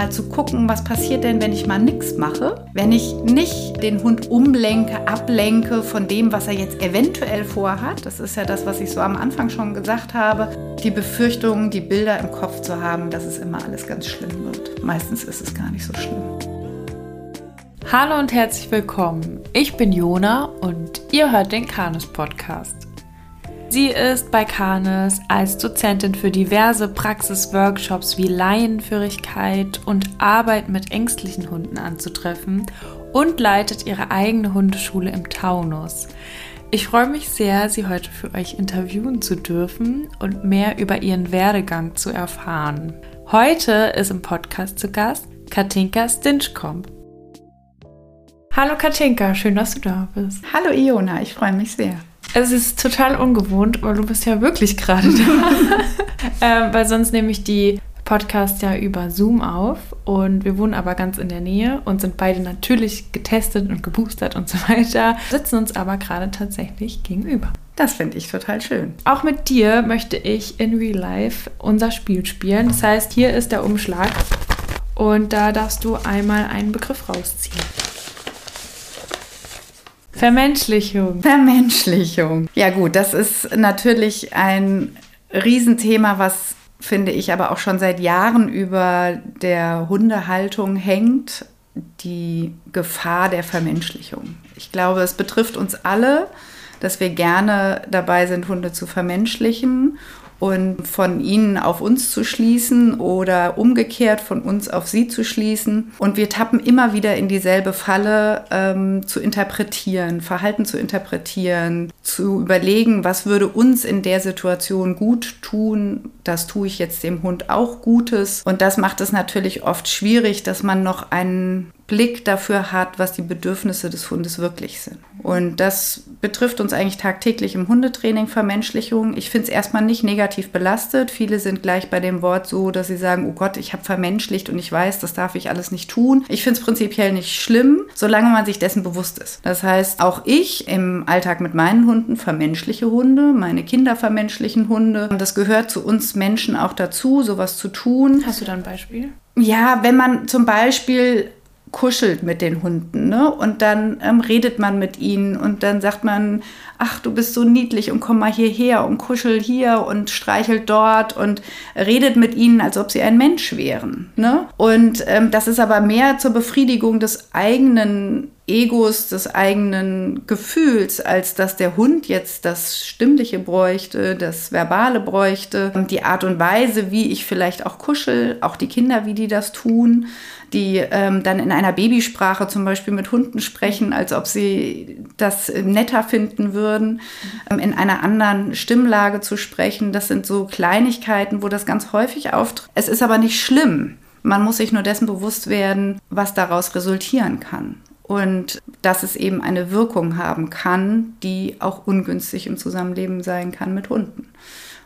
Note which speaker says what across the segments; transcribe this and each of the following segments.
Speaker 1: mal zu gucken, was passiert denn, wenn ich mal nichts mache, wenn ich nicht den Hund umlenke, ablenke von dem, was er jetzt eventuell vorhat. Das ist ja das, was ich so am Anfang schon gesagt habe. Die Befürchtung, die Bilder im Kopf zu haben, dass es immer alles ganz schlimm wird. Meistens ist es gar nicht so schlimm.
Speaker 2: Hallo und herzlich willkommen. Ich bin Jona und ihr hört den Kanus Podcast. Sie ist bei Kanes als Dozentin für diverse Praxisworkshops wie Laienführigkeit und Arbeit mit ängstlichen Hunden anzutreffen und leitet ihre eigene Hundeschule im Taunus. Ich freue mich sehr, Sie heute für euch interviewen zu dürfen und mehr über Ihren Werdegang zu erfahren. Heute ist im Podcast zu Gast Katinka Stinchkomp. Hallo Katinka, schön, dass du da bist.
Speaker 1: Hallo Iona, ich freue mich sehr.
Speaker 2: Es ist total ungewohnt, weil du bist ja wirklich gerade da. äh, weil sonst nehme ich die Podcasts ja über Zoom auf und wir wohnen aber ganz in der Nähe und sind beide natürlich getestet und geboostert und so weiter, sitzen uns aber gerade tatsächlich gegenüber.
Speaker 1: Das finde ich total schön.
Speaker 2: Auch mit dir möchte ich in Real Life unser Spiel spielen. Das heißt, hier ist der Umschlag und da darfst du einmal einen Begriff rausziehen. Vermenschlichung.
Speaker 1: Vermenschlichung. Ja gut, das ist natürlich ein Riesenthema, was finde ich aber auch schon seit Jahren über der Hundehaltung hängt. Die Gefahr der Vermenschlichung. Ich glaube, es betrifft uns alle, dass wir gerne dabei sind, Hunde zu vermenschlichen und von ihnen auf uns zu schließen oder umgekehrt von uns auf sie zu schließen. Und wir tappen immer wieder in dieselbe Falle, ähm, zu interpretieren, Verhalten zu interpretieren, zu überlegen, was würde uns in der Situation gut tun. Das tue ich jetzt dem Hund auch Gutes. Und das macht es natürlich oft schwierig, dass man noch einen Blick dafür hat, was die Bedürfnisse des Hundes wirklich sind. Und das betrifft uns eigentlich tagtäglich im Hundetraining, Vermenschlichung. Ich finde es erstmal nicht negativ belastet. Viele sind gleich bei dem Wort so, dass sie sagen, oh Gott, ich habe vermenschlicht und ich weiß, das darf ich alles nicht tun. Ich finde es prinzipiell nicht schlimm, solange man sich dessen bewusst ist. Das heißt, auch ich im Alltag mit meinen Hunden vermenschliche Hunde, meine Kinder vermenschlichen Hunde. Und das gehört zu uns Menschen auch dazu, sowas zu tun.
Speaker 2: Hast du da ein Beispiel?
Speaker 1: Ja, wenn man zum Beispiel kuschelt mit den Hunden. Ne? Und dann ähm, redet man mit ihnen und dann sagt man, ach, du bist so niedlich und komm mal hierher und kuschel hier und streichelt dort und redet mit ihnen, als ob sie ein Mensch wären. Ne? Und ähm, das ist aber mehr zur Befriedigung des eigenen Egos, des eigenen Gefühls, als dass der Hund jetzt das Stimmliche bräuchte, das Verbale bräuchte, die Art und Weise, wie ich vielleicht auch kuschel, auch die Kinder, wie die das tun die ähm, dann in einer Babysprache zum Beispiel mit Hunden sprechen, als ob sie das netter finden würden, ähm, in einer anderen Stimmlage zu sprechen. Das sind so Kleinigkeiten, wo das ganz häufig auftritt. Es ist aber nicht schlimm. Man muss sich nur dessen bewusst werden, was daraus resultieren kann. Und dass es eben eine Wirkung haben kann, die auch ungünstig im Zusammenleben sein kann mit Hunden.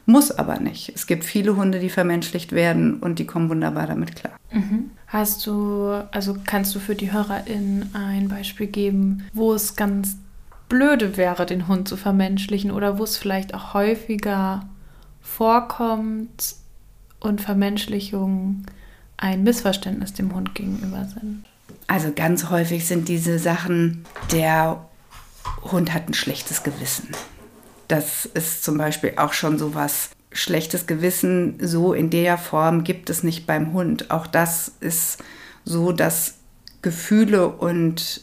Speaker 1: Muss aber nicht. Es gibt viele Hunde, die vermenschlicht werden und die kommen wunderbar damit klar.
Speaker 2: Mhm. Hast du, also kannst du für die HörerInnen ein Beispiel geben, wo es ganz blöde wäre, den Hund zu vermenschlichen oder wo es vielleicht auch häufiger vorkommt und Vermenschlichung ein Missverständnis dem Hund gegenüber sind?
Speaker 1: Also ganz häufig sind diese Sachen, der Hund hat ein schlechtes Gewissen. Das ist zum Beispiel auch schon so was. Schlechtes Gewissen so in der Form gibt es nicht beim Hund. Auch das ist so, dass Gefühle und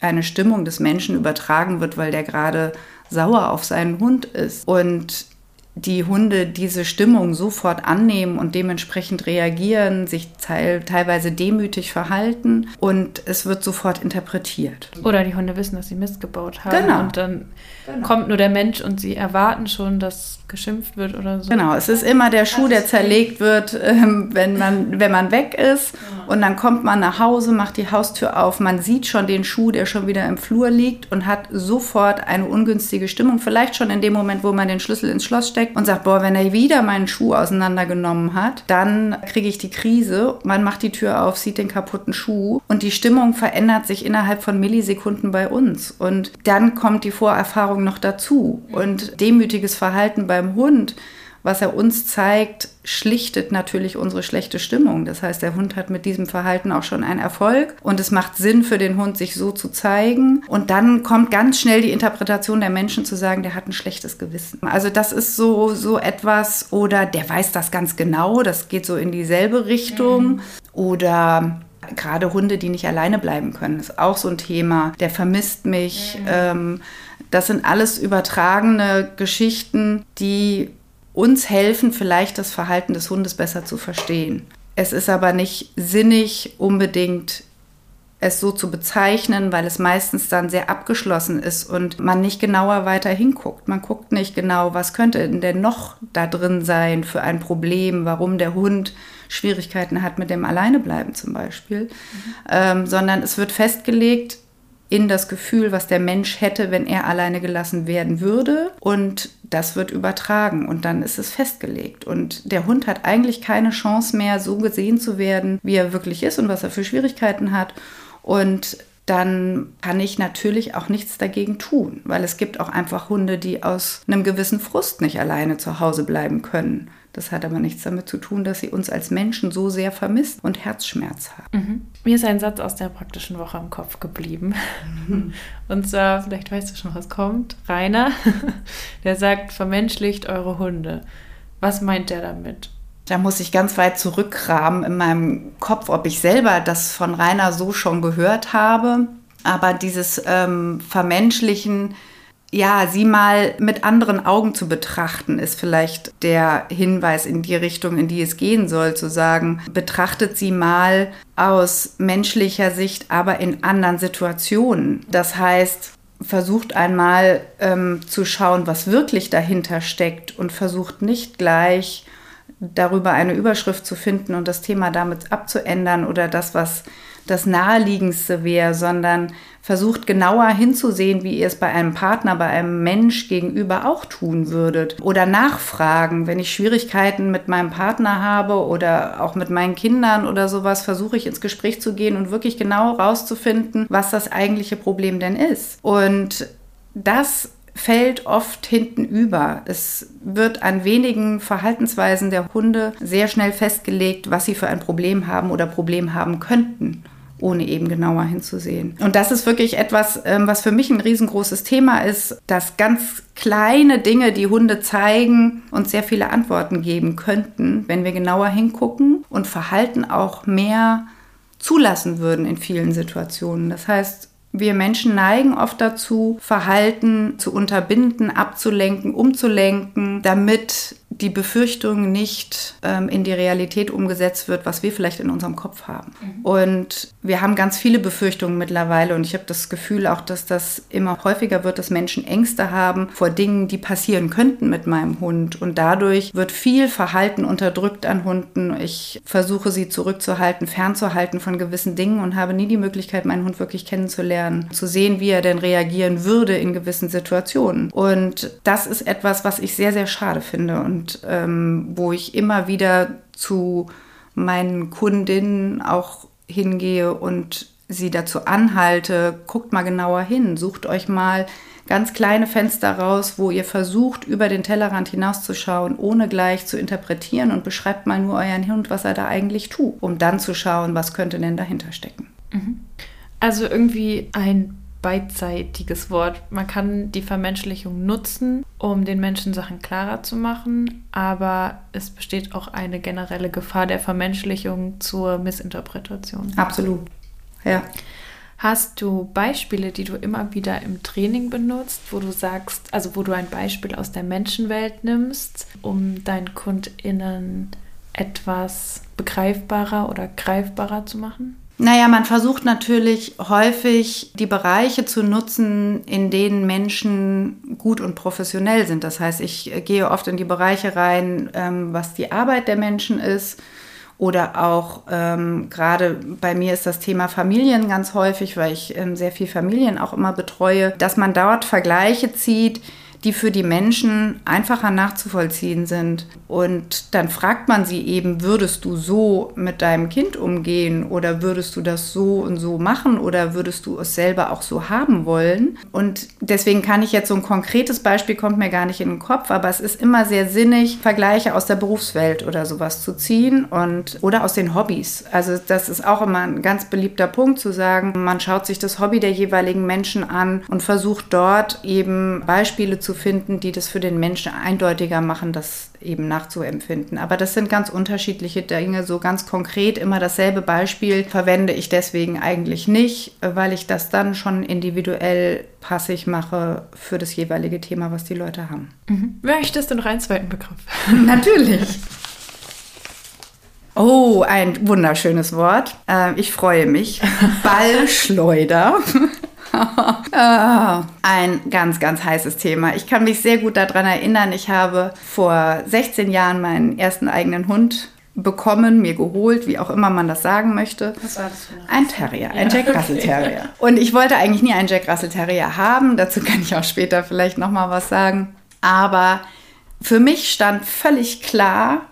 Speaker 1: eine Stimmung des Menschen übertragen wird, weil der gerade sauer auf seinen Hund ist. Und die Hunde diese Stimmung sofort annehmen und dementsprechend reagieren, sich teilweise demütig verhalten und es wird sofort interpretiert.
Speaker 2: Oder die Hunde wissen, dass sie Mist gebaut haben
Speaker 1: genau.
Speaker 2: und dann genau. kommt nur der Mensch und sie erwarten schon, dass geschimpft wird oder so.
Speaker 1: Genau, es ist immer der Schuh, der zerlegt wird, ähm, wenn, man, wenn man weg ist und dann kommt man nach Hause, macht die Haustür auf, man sieht schon den Schuh, der schon wieder im Flur liegt und hat sofort eine ungünstige Stimmung, vielleicht schon in dem Moment, wo man den Schlüssel ins Schloss steckt steckt und sagt, boah, wenn er wieder meinen Schuh auseinandergenommen hat, dann kriege ich die Krise. Man macht die Tür auf, sieht den kaputten Schuh und die Stimmung verändert sich innerhalb von Millisekunden bei uns. Und dann kommt die Vorerfahrung noch dazu und demütiges Verhalten beim Hund was er uns zeigt, schlichtet natürlich unsere schlechte Stimmung. Das heißt, der Hund hat mit diesem Verhalten auch schon einen Erfolg und es macht Sinn für den Hund, sich so zu zeigen. Und dann kommt ganz schnell die Interpretation der Menschen zu sagen, der hat ein schlechtes Gewissen. Also das ist so, so etwas oder der weiß das ganz genau, das geht so in dieselbe Richtung. Mhm. Oder gerade Hunde, die nicht alleine bleiben können, ist auch so ein Thema. Der vermisst mich. Mhm. Ähm, das sind alles übertragene Geschichten, die uns helfen, vielleicht das Verhalten des Hundes besser zu verstehen. Es ist aber nicht sinnig, unbedingt es so zu bezeichnen, weil es meistens dann sehr abgeschlossen ist und man nicht genauer weiter hinguckt. Man guckt nicht genau, was könnte denn noch da drin sein für ein Problem, warum der Hund Schwierigkeiten hat mit dem Alleinebleiben zum Beispiel, mhm. ähm, sondern es wird festgelegt, in das Gefühl, was der Mensch hätte, wenn er alleine gelassen werden würde. Und das wird übertragen und dann ist es festgelegt. Und der Hund hat eigentlich keine Chance mehr, so gesehen zu werden, wie er wirklich ist und was er für Schwierigkeiten hat. Und dann kann ich natürlich auch nichts dagegen tun, weil es gibt auch einfach Hunde, die aus einem gewissen Frust nicht alleine zu Hause bleiben können. Das hat aber nichts damit zu tun, dass sie uns als Menschen so sehr vermisst und Herzschmerz haben.
Speaker 2: Mhm. Mir ist ein Satz aus der praktischen Woche im Kopf geblieben. Mhm. Und zwar, vielleicht weißt du schon, was kommt. Rainer, der sagt, vermenschlicht eure Hunde. Was meint der damit?
Speaker 1: Da muss ich ganz weit zurückkramen in meinem Kopf, ob ich selber das von Rainer so schon gehört habe. Aber dieses ähm, Vermenschlichen, ja, sie mal mit anderen Augen zu betrachten, ist vielleicht der Hinweis in die Richtung, in die es gehen soll, zu sagen, betrachtet sie mal aus menschlicher Sicht, aber in anderen Situationen. Das heißt, versucht einmal ähm, zu schauen, was wirklich dahinter steckt und versucht nicht gleich darüber eine Überschrift zu finden und das Thema damit abzuändern oder das, was das Naheliegendste wäre, sondern versucht genauer hinzusehen, wie ihr es bei einem Partner, bei einem Mensch gegenüber auch tun würdet. Oder nachfragen, wenn ich Schwierigkeiten mit meinem Partner habe oder auch mit meinen Kindern oder sowas, versuche ich ins Gespräch zu gehen und wirklich genau rauszufinden, was das eigentliche Problem denn ist. Und das fällt oft hinten über. Es wird an wenigen Verhaltensweisen der Hunde sehr schnell festgelegt, was sie für ein Problem haben oder Problem haben könnten ohne eben genauer hinzusehen. Und das ist wirklich etwas, ähm, was für mich ein riesengroßes Thema ist, dass ganz kleine Dinge, die Hunde zeigen, uns sehr viele Antworten geben könnten, wenn wir genauer hingucken und Verhalten auch mehr zulassen würden in vielen Situationen. Das heißt, wir Menschen neigen oft dazu, Verhalten zu unterbinden, abzulenken, umzulenken, damit die Befürchtung nicht ähm, in die Realität umgesetzt wird, was wir vielleicht in unserem Kopf haben. Mhm. Und wir haben ganz viele Befürchtungen mittlerweile und ich habe das Gefühl auch, dass das immer häufiger wird, dass Menschen Ängste haben vor Dingen, die passieren könnten mit meinem Hund. Und dadurch wird viel Verhalten unterdrückt an Hunden. Ich versuche sie zurückzuhalten, fernzuhalten von gewissen Dingen und habe nie die Möglichkeit, meinen Hund wirklich kennenzulernen, zu sehen, wie er denn reagieren würde in gewissen Situationen. Und das ist etwas, was ich sehr, sehr schade finde. Und ähm, wo ich immer wieder zu meinen Kundinnen auch hingehe und sie dazu anhalte, guckt mal genauer hin, sucht euch mal ganz kleine Fenster raus, wo ihr versucht, über den Tellerrand hinauszuschauen, ohne gleich zu interpretieren und beschreibt mal nur euren Hund, was er da eigentlich tut, um dann zu schauen, was könnte denn dahinter stecken.
Speaker 2: Mhm. Also irgendwie ein beidseitiges Wort. Man kann die Vermenschlichung nutzen, um den Menschen Sachen klarer zu machen, aber es besteht auch eine generelle Gefahr der Vermenschlichung zur Missinterpretation.
Speaker 1: Absolut. Ja.
Speaker 2: Hast du Beispiele, die du immer wieder im Training benutzt, wo du sagst, also wo du ein Beispiel aus der Menschenwelt nimmst, um deinen KundInnen etwas begreifbarer oder greifbarer zu machen?
Speaker 1: Naja, man versucht natürlich häufig die Bereiche zu nutzen, in denen Menschen gut und professionell sind. Das heißt, ich gehe oft in die Bereiche rein, ähm, was die Arbeit der Menschen ist. Oder auch ähm, gerade bei mir ist das Thema Familien ganz häufig, weil ich ähm, sehr viel Familien auch immer betreue, dass man dort Vergleiche zieht, die für die Menschen einfacher nachzuvollziehen sind. Und dann fragt man sie eben, würdest du so mit deinem Kind umgehen oder würdest du das so und so machen oder würdest du es selber auch so haben wollen? Und deswegen kann ich jetzt so ein konkretes Beispiel kommt mir gar nicht in den Kopf, aber es ist immer sehr sinnig, Vergleiche aus der Berufswelt oder sowas zu ziehen und oder aus den Hobbys. Also das ist auch immer ein ganz beliebter Punkt zu sagen, man schaut sich das Hobby der jeweiligen Menschen an und versucht dort eben Beispiele zu finden, die das für den Menschen eindeutiger machen, das eben nachzuempfinden. Aber das sind ganz unterschiedliche Dinge. So ganz konkret immer dasselbe Beispiel verwende ich deswegen eigentlich nicht, weil ich das dann schon individuell passig mache für das jeweilige Thema, was die Leute haben.
Speaker 2: Mhm. Möchtest du noch einen zweiten Begriff?
Speaker 1: Natürlich. Oh, ein wunderschönes Wort. Äh, ich freue mich. Ballschleuder. Ah, ein ganz, ganz heißes Thema. Ich kann mich sehr gut daran erinnern, ich habe vor 16 Jahren meinen ersten eigenen Hund bekommen, mir geholt, wie auch immer man das sagen möchte.
Speaker 2: Was war das für
Speaker 1: ein Terrier, ein ja, Jack Russell Terrier. Und ich wollte eigentlich nie einen Jack Russell Terrier haben. Dazu kann ich auch später vielleicht noch mal was sagen. Aber für mich stand völlig klar,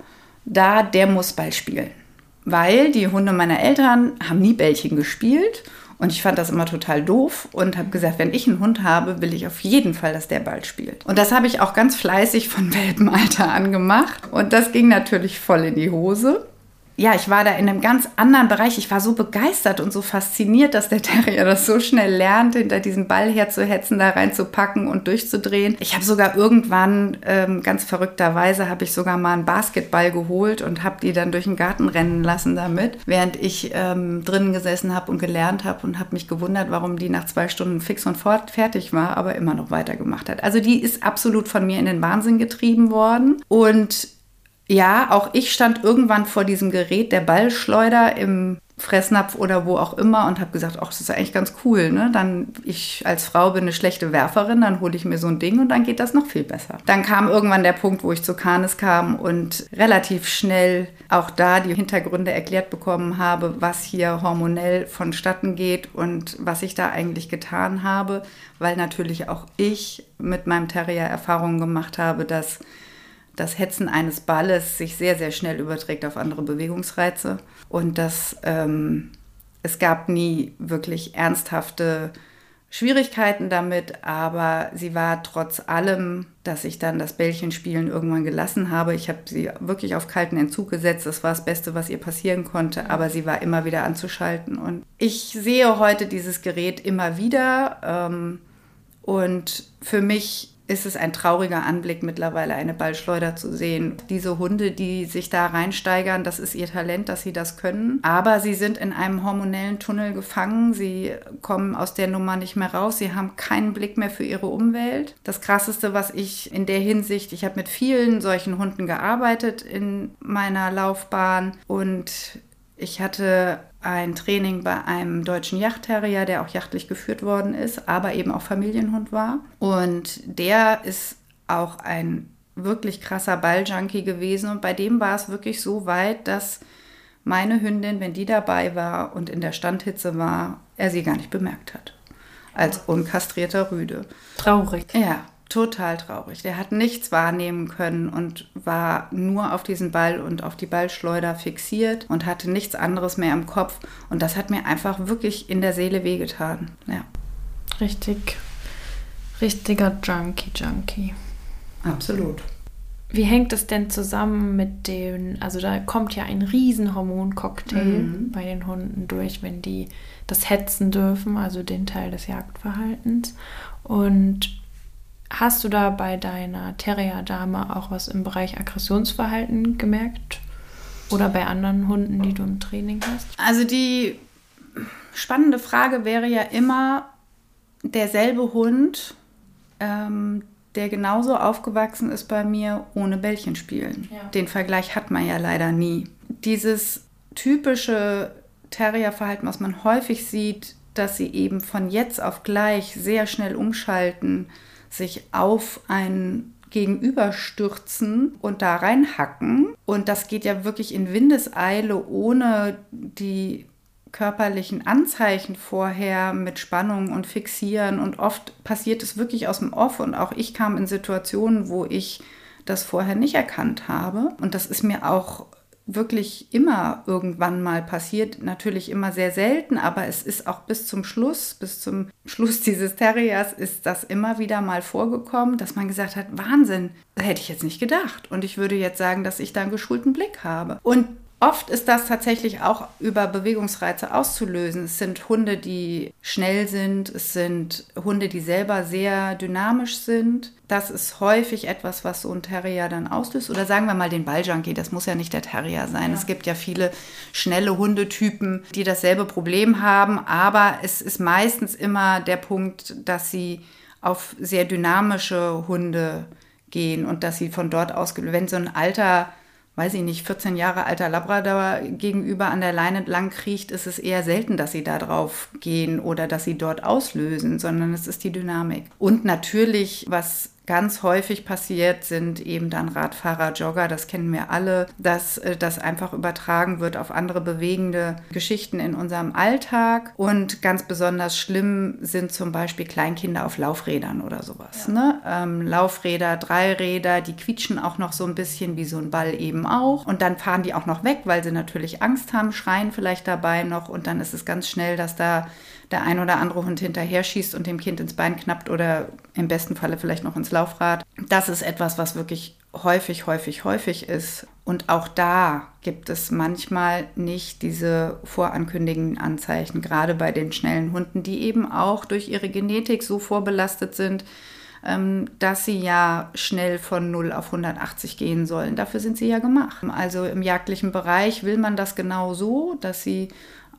Speaker 1: da der muss Ball spielen, weil die Hunde meiner Eltern haben nie Bällchen gespielt und ich fand das immer total doof und habe gesagt, wenn ich einen Hund habe, will ich auf jeden Fall, dass der bald spielt. Und das habe ich auch ganz fleißig von Welpenalter an gemacht. Und das ging natürlich voll in die Hose ja, ich war da in einem ganz anderen Bereich. Ich war so begeistert und so fasziniert, dass der Terrier das so schnell lernt, hinter diesen Ball herzuhetzen, da reinzupacken und durchzudrehen. Ich habe sogar irgendwann, ähm, ganz verrückterweise, habe ich sogar mal einen Basketball geholt und habe die dann durch den Garten rennen lassen damit, während ich ähm, drinnen gesessen habe und gelernt habe und habe mich gewundert, warum die nach zwei Stunden fix und fort fertig war, aber immer noch weitergemacht hat. Also die ist absolut von mir in den Wahnsinn getrieben worden und ja, auch ich stand irgendwann vor diesem Gerät der Ballschleuder im Fressnapf oder wo auch immer und habe gesagt, ach, das ist eigentlich ganz cool. Ne? Dann, ich als Frau bin eine schlechte Werferin, dann hole ich mir so ein Ding und dann geht das noch viel besser. Dann kam irgendwann der Punkt, wo ich zu Canis kam und relativ schnell auch da die Hintergründe erklärt bekommen habe, was hier hormonell vonstatten geht und was ich da eigentlich getan habe, weil natürlich auch ich mit meinem Terrier Erfahrungen gemacht habe, dass das Hetzen eines Balles sich sehr, sehr schnell überträgt auf andere Bewegungsreize und dass ähm, es gab nie wirklich ernsthafte Schwierigkeiten damit, aber sie war trotz allem, dass ich dann das Bällchenspielen irgendwann gelassen habe. Ich habe sie wirklich auf kalten Entzug gesetzt. Das war das Beste, was ihr passieren konnte, aber sie war immer wieder anzuschalten. Und ich sehe heute dieses Gerät immer wieder. Ähm, und für mich ist es ein trauriger Anblick, mittlerweile eine Ballschleuder zu sehen. Diese Hunde, die sich da reinsteigern, das ist ihr Talent, dass sie das können. Aber sie sind in einem hormonellen Tunnel gefangen. Sie kommen aus der Nummer nicht mehr raus. Sie haben keinen Blick mehr für ihre Umwelt. Das Krasseste, was ich in der Hinsicht, ich habe mit vielen solchen Hunden gearbeitet in meiner Laufbahn und ich hatte ein Training bei einem deutschen Yachtterrier, der auch jachtlich geführt worden ist, aber eben auch Familienhund war. Und der ist auch ein wirklich krasser Balljunkie gewesen. Und bei dem war es wirklich so weit, dass meine Hündin, wenn die dabei war und in der Standhitze war, er sie gar nicht bemerkt hat. Als unkastrierter Rüde.
Speaker 2: Traurig.
Speaker 1: Ja, total traurig. Der hat nichts wahrnehmen können und war nur auf diesen Ball und auf die Ballschleuder fixiert und hatte nichts anderes mehr im Kopf. Und das hat mir einfach wirklich in der Seele wehgetan. Ja.
Speaker 2: Richtig, richtiger Junkie, Junkie.
Speaker 1: Absolut.
Speaker 2: Wie hängt es denn zusammen mit den, also da kommt ja ein Riesenhormoncocktail mhm. bei den Hunden durch, wenn die das hetzen dürfen, also den Teil des Jagdverhaltens. Und Hast du da bei deiner Terrier-Dame auch was im Bereich Aggressionsverhalten gemerkt? Oder bei anderen Hunden, die du im Training hast?
Speaker 1: Also die spannende Frage wäre ja immer, derselbe Hund, ähm, der genauso aufgewachsen ist bei mir, ohne Bällchen spielen. Ja. Den Vergleich hat man ja leider nie. Dieses typische Terrierverhalten, was man häufig sieht, dass sie eben von jetzt auf gleich sehr schnell umschalten, sich auf ein Gegenüber stürzen und da reinhacken. Und das geht ja wirklich in Windeseile, ohne die körperlichen Anzeichen vorher mit Spannung und Fixieren. Und oft passiert es wirklich aus dem Off. Und auch ich kam in Situationen, wo ich das vorher nicht erkannt habe. Und das ist mir auch wirklich immer irgendwann mal passiert. Natürlich immer sehr selten, aber es ist auch bis zum Schluss, bis zum Schluss dieses Terriers ist das immer wieder mal vorgekommen, dass man gesagt hat, Wahnsinn, hätte ich jetzt nicht gedacht. Und ich würde jetzt sagen, dass ich da einen geschulten Blick habe. Und Oft ist das tatsächlich auch über Bewegungsreize auszulösen. Es sind Hunde, die schnell sind, es sind Hunde, die selber sehr dynamisch sind. Das ist häufig etwas, was so ein Terrier dann auslöst. Oder sagen wir mal den Balljunkie, das muss ja nicht der Terrier sein. Ja. Es gibt ja viele schnelle Hundetypen, die dasselbe Problem haben, aber es ist meistens immer der Punkt, dass sie auf sehr dynamische Hunde gehen und dass sie von dort aus, wenn so ein alter weiß ich nicht, 14 Jahre alter Labrador gegenüber an der Leine lang kriecht, ist es eher selten, dass sie da drauf gehen oder dass sie dort auslösen, sondern es ist die Dynamik. Und natürlich, was ganz häufig passiert, sind eben dann Radfahrer, Jogger, das kennen wir alle, dass äh, das einfach übertragen wird auf andere bewegende Geschichten in unserem Alltag. Und ganz besonders schlimm sind zum Beispiel Kleinkinder auf Laufrädern oder sowas. Ja. Ne? Ähm, Laufräder, Dreiräder, die quietschen auch noch so ein bisschen wie so ein Ball eben auch. Und dann fahren die auch noch weg, weil sie natürlich Angst haben, schreien vielleicht dabei noch. Und dann ist es ganz schnell, dass da der ein oder andere Hund hinterher schießt und dem Kind ins Bein knappt oder im besten Falle vielleicht noch ins Laufrad. Das ist etwas, was wirklich häufig, häufig, häufig ist. Und auch da gibt es manchmal nicht diese vorankündigenden Anzeichen, gerade bei den schnellen Hunden, die eben auch durch ihre Genetik so vorbelastet sind, ähm, dass sie ja schnell von 0 auf 180 gehen sollen. Dafür sind sie ja gemacht. Also im jagdlichen Bereich will man das genau so, dass sie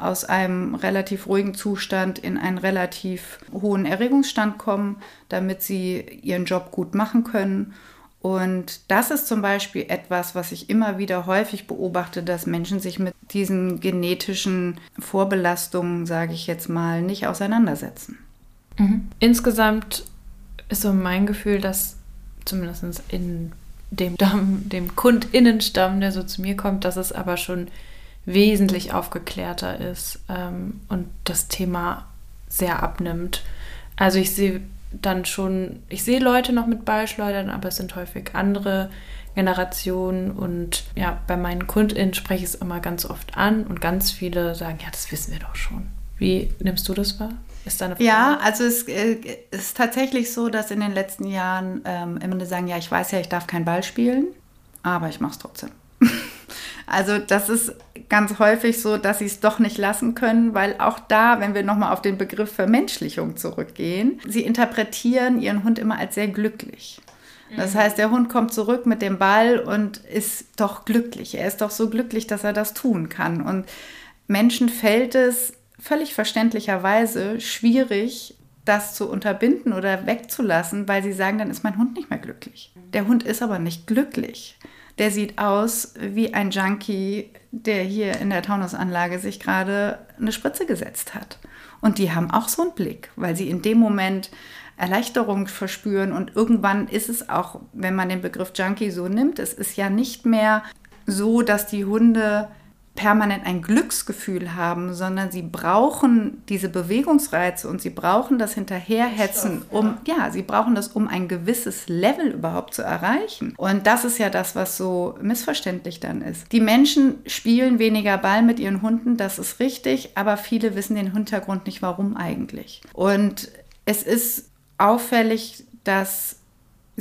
Speaker 1: aus einem relativ ruhigen Zustand in einen relativ hohen Erregungsstand kommen, damit sie ihren Job gut machen können. Und das ist zum Beispiel etwas, was ich immer wieder häufig beobachte, dass Menschen sich mit diesen genetischen Vorbelastungen, sage ich jetzt mal, nicht auseinandersetzen.
Speaker 2: Mhm. Insgesamt ist so mein Gefühl, dass zumindest in dem, Stamm, dem Kundinnenstamm, der so zu mir kommt, dass es aber schon wesentlich aufgeklärter ist ähm, und das Thema sehr abnimmt. Also ich sehe dann schon, ich sehe Leute noch mit Ballschleudern, aber es sind häufig andere Generationen und ja, bei meinen KundInnen spreche ich es immer ganz oft an und ganz viele sagen, ja, das wissen wir doch schon. Wie nimmst du das wahr?
Speaker 1: Ist da eine Ja, also es äh, ist tatsächlich so, dass in den letzten Jahren ähm, immer sagen, ja, ich weiß ja, ich darf keinen Ball spielen, aber ich mache es trotzdem. Also das ist ganz häufig so, dass sie es doch nicht lassen können, weil auch da, wenn wir nochmal auf den Begriff Vermenschlichung zurückgehen, sie interpretieren ihren Hund immer als sehr glücklich. Das mhm. heißt, der Hund kommt zurück mit dem Ball und ist doch glücklich. Er ist doch so glücklich, dass er das tun kann. Und Menschen fällt es völlig verständlicherweise schwierig, das zu unterbinden oder wegzulassen, weil sie sagen, dann ist mein Hund nicht mehr glücklich. Der Hund ist aber nicht glücklich der sieht aus wie ein Junkie, der hier in der Taunusanlage sich gerade eine Spritze gesetzt hat. Und die haben auch so einen Blick, weil sie in dem Moment Erleichterung verspüren und irgendwann ist es auch, wenn man den Begriff Junkie so nimmt, es ist ja nicht mehr so, dass die Hunde permanent ein Glücksgefühl haben, sondern sie brauchen diese Bewegungsreize und sie brauchen das Hinterherhetzen, um, ja, sie brauchen das, um ein gewisses Level überhaupt zu erreichen. Und das ist ja das, was so missverständlich dann ist. Die Menschen spielen weniger Ball mit ihren Hunden, das ist richtig, aber viele wissen den Hintergrund nicht, warum eigentlich. Und es ist auffällig, dass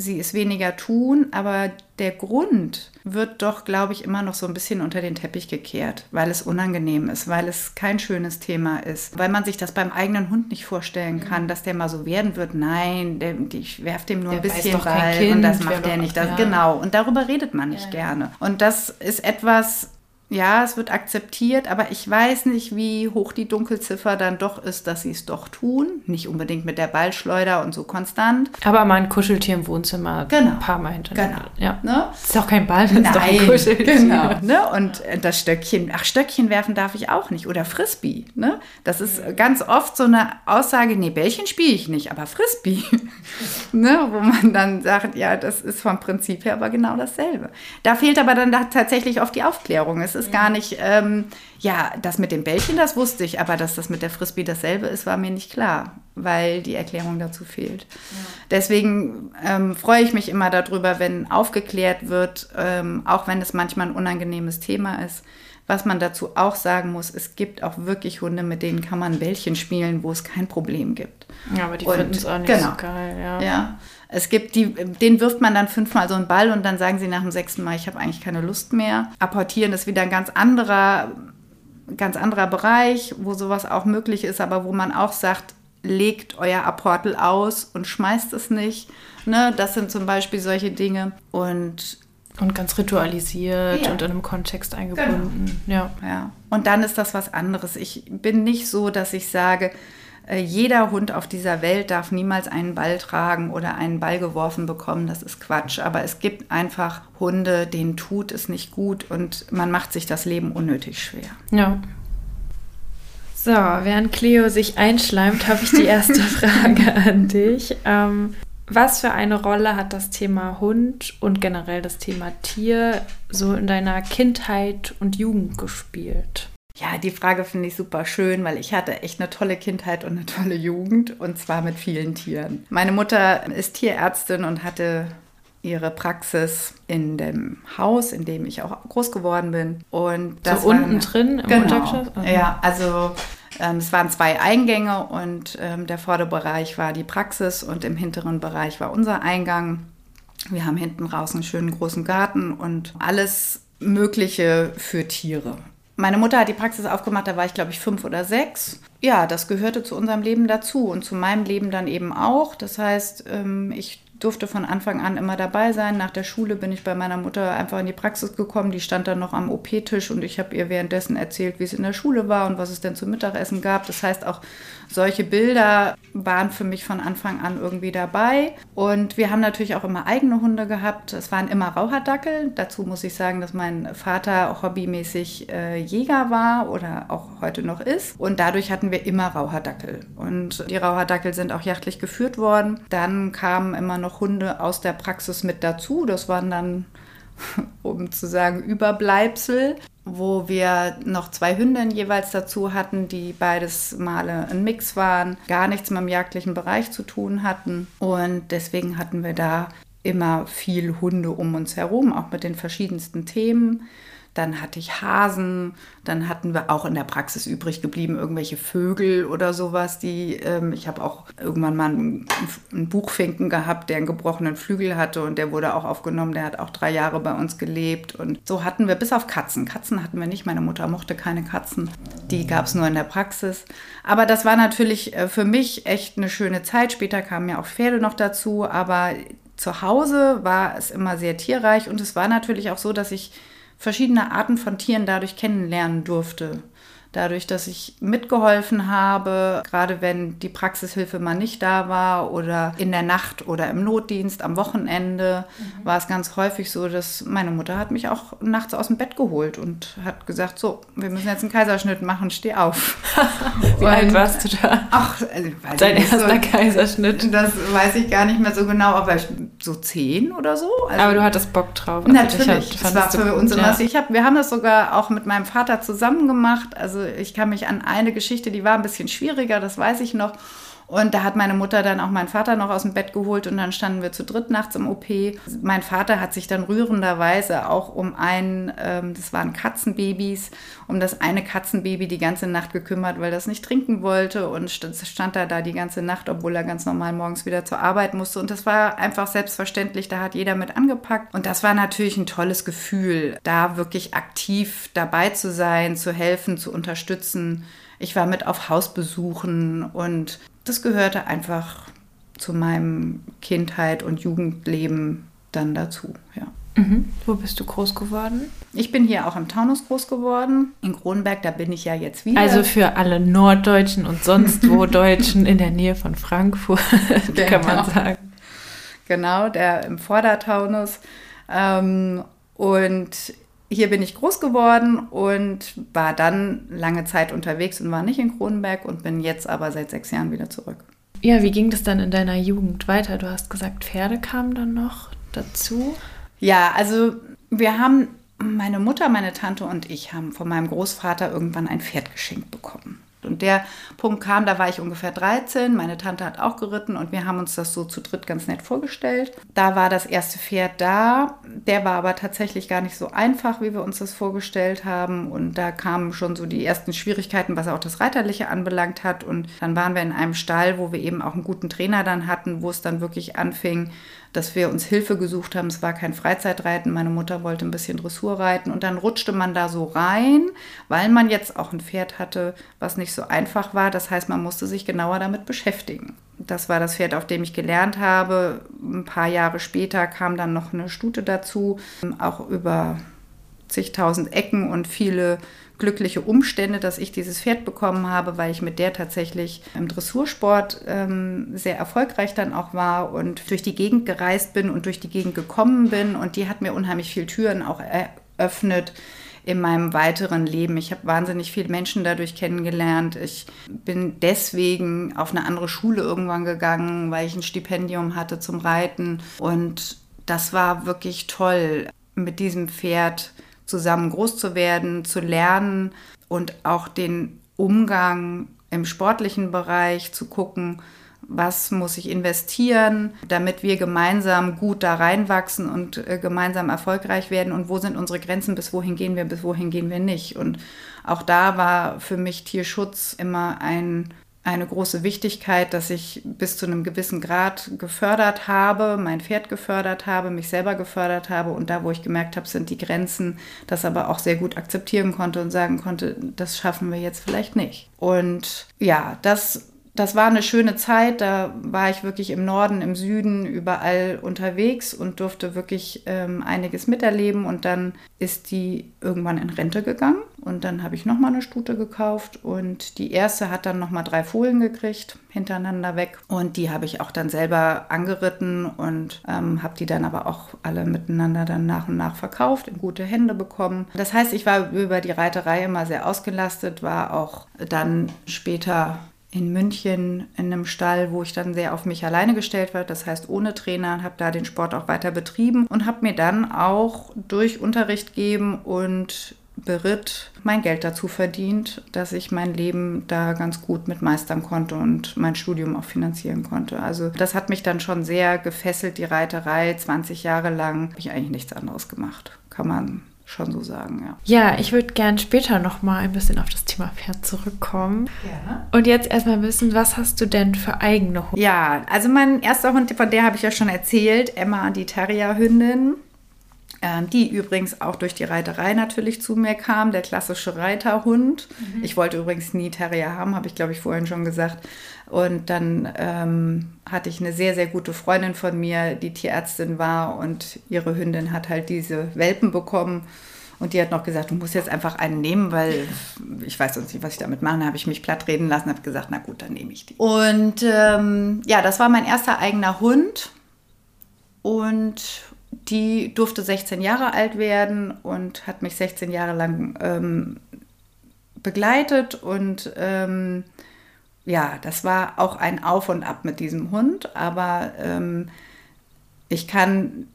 Speaker 1: sie es weniger tun, aber der Grund wird doch, glaube ich, immer noch so ein bisschen unter den Teppich gekehrt, weil es unangenehm ist, weil es kein schönes Thema ist, weil man sich das beim eigenen Hund nicht vorstellen mhm. kann, dass der mal so werden wird. Nein, der, ich werfe dem nur der ein bisschen Ball und das macht der nicht. Das, ja. Genau, und darüber redet man nicht ja. gerne. Und das ist etwas, ja, es wird akzeptiert, aber ich weiß nicht, wie hoch die Dunkelziffer dann doch ist, dass sie es doch tun. Nicht unbedingt mit der Ballschleuder und so konstant.
Speaker 2: Aber mal ein Kuscheltier im Wohnzimmer
Speaker 1: genau.
Speaker 2: ein paar Mal
Speaker 1: hintereinander.
Speaker 2: Genau. Ja. Ne? ist auch kein Ball, das ist doch ein
Speaker 1: Kuscheltier. Genau. Ne? Und das Stöckchen, ach, Stöckchen werfen darf ich auch nicht. Oder Frisbee. Ne? Das ist ganz oft so eine Aussage, nee, Bällchen spiele ich nicht, aber Frisbee. ne? Wo man dann sagt, ja, das ist vom Prinzip her aber genau dasselbe. Da fehlt aber dann tatsächlich oft die Aufklärung. Es ist gar nicht, ähm, ja, das mit dem Bällchen, das wusste ich, aber dass das mit der Frisbee dasselbe ist, war mir nicht klar, weil die Erklärung dazu fehlt. Ja. Deswegen ähm, freue ich mich immer darüber, wenn aufgeklärt wird, ähm, auch wenn es manchmal ein unangenehmes Thema ist. Was man dazu auch sagen muss, es gibt auch wirklich Hunde, mit denen kann man Bällchen spielen, wo es kein Problem gibt.
Speaker 2: Ja, aber die finden es auch nicht genau, so geil, ja.
Speaker 1: ja. Es gibt die, den wirft man dann fünfmal so einen Ball und dann sagen sie nach dem sechsten Mal, ich habe eigentlich keine Lust mehr. Apportieren ist wieder ein ganz anderer, ganz anderer Bereich, wo sowas auch möglich ist, aber wo man auch sagt, legt euer Apportel aus und schmeißt es nicht. Ne? Das sind zum Beispiel solche Dinge. Und
Speaker 2: und ganz ritualisiert ja. und in einem Kontext eingebunden.
Speaker 1: Genau. Ja. ja. Und dann ist das was anderes. Ich bin nicht so, dass ich sage, jeder Hund auf dieser Welt darf niemals einen Ball tragen oder einen Ball geworfen bekommen. Das ist Quatsch. Aber es gibt einfach Hunde, denen tut es nicht gut und man macht sich das Leben unnötig schwer.
Speaker 2: Ja. So, während Cleo sich einschleimt, habe ich die erste Frage an dich. Ähm, was für eine Rolle hat das Thema Hund und generell das Thema Tier so in deiner Kindheit und Jugend gespielt?
Speaker 1: Ja, die Frage finde ich super schön, weil ich hatte echt eine tolle Kindheit und eine tolle Jugend und zwar mit vielen Tieren. Meine Mutter ist Tierärztin und hatte ihre Praxis in dem Haus, in dem ich auch groß geworden bin. Und
Speaker 2: das so unten drin im
Speaker 1: genau, Untergeschoss? Also. Ja, also ähm, es waren zwei Eingänge und ähm, der Vorderbereich war die Praxis und im hinteren Bereich war unser Eingang. Wir haben hinten raus einen schönen großen Garten und alles Mögliche für Tiere. Meine Mutter hat die Praxis aufgemacht, da war ich glaube ich fünf oder sechs. Ja, das gehörte zu unserem Leben dazu und zu meinem Leben dann eben auch. Das heißt, ähm, ich durfte von Anfang an immer dabei sein. Nach der Schule bin ich bei meiner Mutter einfach in die Praxis gekommen. Die stand dann noch am OP-Tisch und ich habe ihr währenddessen erzählt, wie es in der Schule war und was es denn zum Mittagessen gab. Das heißt, auch solche Bilder waren für mich von Anfang an irgendwie dabei. Und wir haben natürlich auch immer eigene Hunde gehabt. Es waren immer Rauhardackel. Dazu muss ich sagen, dass mein Vater hobbymäßig äh, Jäger war oder auch heute noch ist. Und dadurch hatten wir immer Rauhardackel. Und die Rauhardackel sind auch jachtlich geführt worden. Dann kamen immer noch Hunde aus der Praxis mit dazu. Das waren dann um zu sagen, Überbleibsel wo wir noch zwei Hündinnen jeweils dazu hatten, die beides Male ein Mix waren, gar nichts mit dem jagdlichen Bereich zu tun hatten. Und deswegen hatten wir da immer viel Hunde um uns herum, auch mit den verschiedensten Themen. Dann hatte ich Hasen, dann hatten wir auch in der Praxis übrig geblieben irgendwelche Vögel oder sowas, die ähm, ich habe auch irgendwann mal einen, einen, Buchfinken gehabt, der einen gebrochenen Flügel hatte und der wurde auch aufgenommen. Der hat auch drei Jahre bei uns gelebt und so hatten wir bis auf Katzen. Katzen hatten wir nicht. Meine Mutter mochte keine Katzen. Die gab es nur in der Praxis. Aber das war natürlich äh, für mich echt eine schöne Zeit. Später kamen ja auch Pferde noch dazu, aber zu Hause war es immer sehr tierreich und es war natürlich auch so, dass ich verschiedene Arten von Tieren dadurch kennenlernen durfte. Dadurch, dass ich mitgeholfen habe, gerade wenn die Praxishilfe mal nicht da war oder in der Nacht oder im Notdienst am Wochenende, mhm. war es ganz häufig so, dass meine Mutter hat mich auch nachts aus dem Bett geholt und hat gesagt, so, wir müssen jetzt einen Kaiserschnitt machen, steh auf.
Speaker 2: Wie alt warst du da?
Speaker 1: Ach, also,
Speaker 2: dein erster so, Kaiserschnitt.
Speaker 1: Das weiß ich gar nicht mehr so genau, aber so zehn oder so.
Speaker 2: Also, aber du hattest Bock drauf.
Speaker 1: Also natürlich, das war für uns immer, ja. ich hab, wir haben das sogar auch mit meinem Vater zusammen gemacht, also also ich kann mich an eine Geschichte, die war ein bisschen schwieriger, das weiß ich noch. Und da hat meine Mutter dann auch meinen Vater noch aus dem Bett geholt und dann standen wir zu dritt nachts im OP. Mein Vater hat sich dann rührenderweise auch um ein, ähm, das waren Katzenbabys, um das eine Katzenbaby die ganze Nacht gekümmert, weil das nicht trinken wollte und stand, stand da da die ganze Nacht, obwohl er ganz normal morgens wieder zur Arbeit musste. Und das war einfach selbstverständlich, da hat jeder mit angepackt. Und das war natürlich ein tolles Gefühl, da wirklich aktiv dabei zu sein, zu helfen, zu unterstützen. Ich war mit auf Hausbesuchen und das gehörte einfach zu meinem Kindheit und Jugendleben dann dazu, ja.
Speaker 2: Mhm. Wo bist du groß geworden?
Speaker 1: Ich bin hier auch im Taunus groß geworden. In Kronberg, da bin ich ja jetzt wieder.
Speaker 2: Also für alle Norddeutschen und sonst wo Deutschen in der Nähe von Frankfurt, genau. kann man sagen.
Speaker 1: Genau, der im Vordertaunus. Ähm, und hier bin ich groß geworden und war dann lange Zeit unterwegs und war nicht in Kronenberg und bin jetzt aber seit sechs Jahren wieder zurück.
Speaker 2: Ja, wie ging das dann in deiner Jugend weiter? Du hast gesagt, Pferde kamen dann noch dazu.
Speaker 1: Ja, also wir haben meine Mutter, meine Tante und ich haben von meinem Großvater irgendwann ein Pferd geschenkt bekommen. Und der Punkt kam, da war ich ungefähr 13, meine Tante hat auch geritten und wir haben uns das so zu dritt ganz nett vorgestellt. Da war das erste Pferd da, der war aber tatsächlich gar nicht so einfach, wie wir uns das vorgestellt haben. Und da kamen schon so die ersten Schwierigkeiten, was auch das Reiterliche anbelangt hat. Und dann waren wir in einem Stall, wo wir eben auch einen guten Trainer dann hatten, wo es dann wirklich anfing, dass wir uns Hilfe gesucht haben. Es war kein Freizeitreiten. Meine Mutter wollte ein bisschen Dressur reiten und dann rutschte man da so rein, weil man jetzt auch ein Pferd hatte, was nicht so einfach war. Das heißt, man musste sich genauer damit beschäftigen. Das war das Pferd, auf dem ich gelernt habe. Ein paar Jahre später kam dann noch eine Stute dazu, auch über zigtausend Ecken und viele glückliche Umstände, dass ich dieses Pferd bekommen habe, weil ich mit der tatsächlich im Dressursport ähm, sehr erfolgreich dann auch war und durch die Gegend gereist bin und durch die Gegend gekommen bin. Und die hat mir unheimlich viele Türen auch eröffnet in meinem weiteren Leben. Ich habe wahnsinnig viele Menschen dadurch kennengelernt. Ich bin deswegen auf eine andere Schule irgendwann gegangen, weil ich ein Stipendium hatte zum Reiten. Und das war wirklich toll, mit diesem Pferd zusammen groß zu werden, zu lernen und auch den Umgang im sportlichen Bereich zu gucken, was muss ich investieren, damit wir gemeinsam gut da reinwachsen und äh, gemeinsam erfolgreich werden und wo sind unsere Grenzen, bis wohin gehen wir, bis wohin gehen wir nicht. Und auch da war für mich Tierschutz immer ein eine große Wichtigkeit, dass ich bis zu einem gewissen Grad gefördert habe, mein Pferd gefördert habe, mich selber gefördert habe und da, wo ich gemerkt habe, sind die Grenzen, das aber auch sehr gut akzeptieren konnte und sagen konnte, das schaffen wir jetzt vielleicht nicht. Und ja, das das war eine schöne Zeit. Da war ich wirklich im Norden, im Süden, überall unterwegs und durfte wirklich ähm, einiges miterleben. Und dann ist die irgendwann in Rente gegangen. Und dann habe ich nochmal eine Stute gekauft. Und die erste hat dann nochmal drei Fohlen gekriegt, hintereinander weg. Und die habe ich auch dann selber angeritten und ähm, habe die dann aber auch alle miteinander dann nach und nach verkauft, in gute Hände bekommen. Das heißt, ich war über die Reiterei immer sehr ausgelastet, war auch dann später in München in einem Stall, wo ich dann sehr auf mich alleine gestellt war, das heißt ohne Trainer, habe da den Sport auch weiter betrieben und habe mir dann auch durch Unterricht geben und Beritt mein Geld dazu verdient, dass ich mein Leben da ganz gut mit meistern konnte und mein Studium auch finanzieren konnte. Also das hat mich dann schon sehr gefesselt, die Reiterei. 20 Jahre lang habe ich eigentlich nichts anderes gemacht, kann man schon so sagen, ja.
Speaker 2: Ja, ich würde gern später noch mal ein bisschen auf das Thema Pferd zurückkommen. Gerne. Und jetzt erstmal wissen, was hast du denn für eigene
Speaker 1: Hunde? Ja, also mein erster Hund, von der habe ich ja schon erzählt, Emma, die Terrierhündin. Ähm, die übrigens auch durch die Reiterei natürlich zu mir kam, der klassische Reiterhund. Mhm. Ich wollte übrigens nie Terrier haben, habe ich glaube ich vorhin schon gesagt. Und dann ähm, hatte ich eine sehr, sehr gute Freundin von mir, die Tierärztin war und ihre Hündin hat halt diese Welpen bekommen. Und die hat noch gesagt, du musst jetzt einfach einen nehmen, weil ich weiß sonst nicht, was ich damit mache. Dann habe ich mich platt reden lassen, habe gesagt, na gut, dann nehme ich die. Und ähm, ja, das war mein erster eigener Hund. Und die durfte 16 Jahre alt werden und hat mich 16 Jahre lang ähm, begleitet. Und ähm, ja, das war auch ein Auf und Ab mit diesem Hund. Aber ähm, ich kann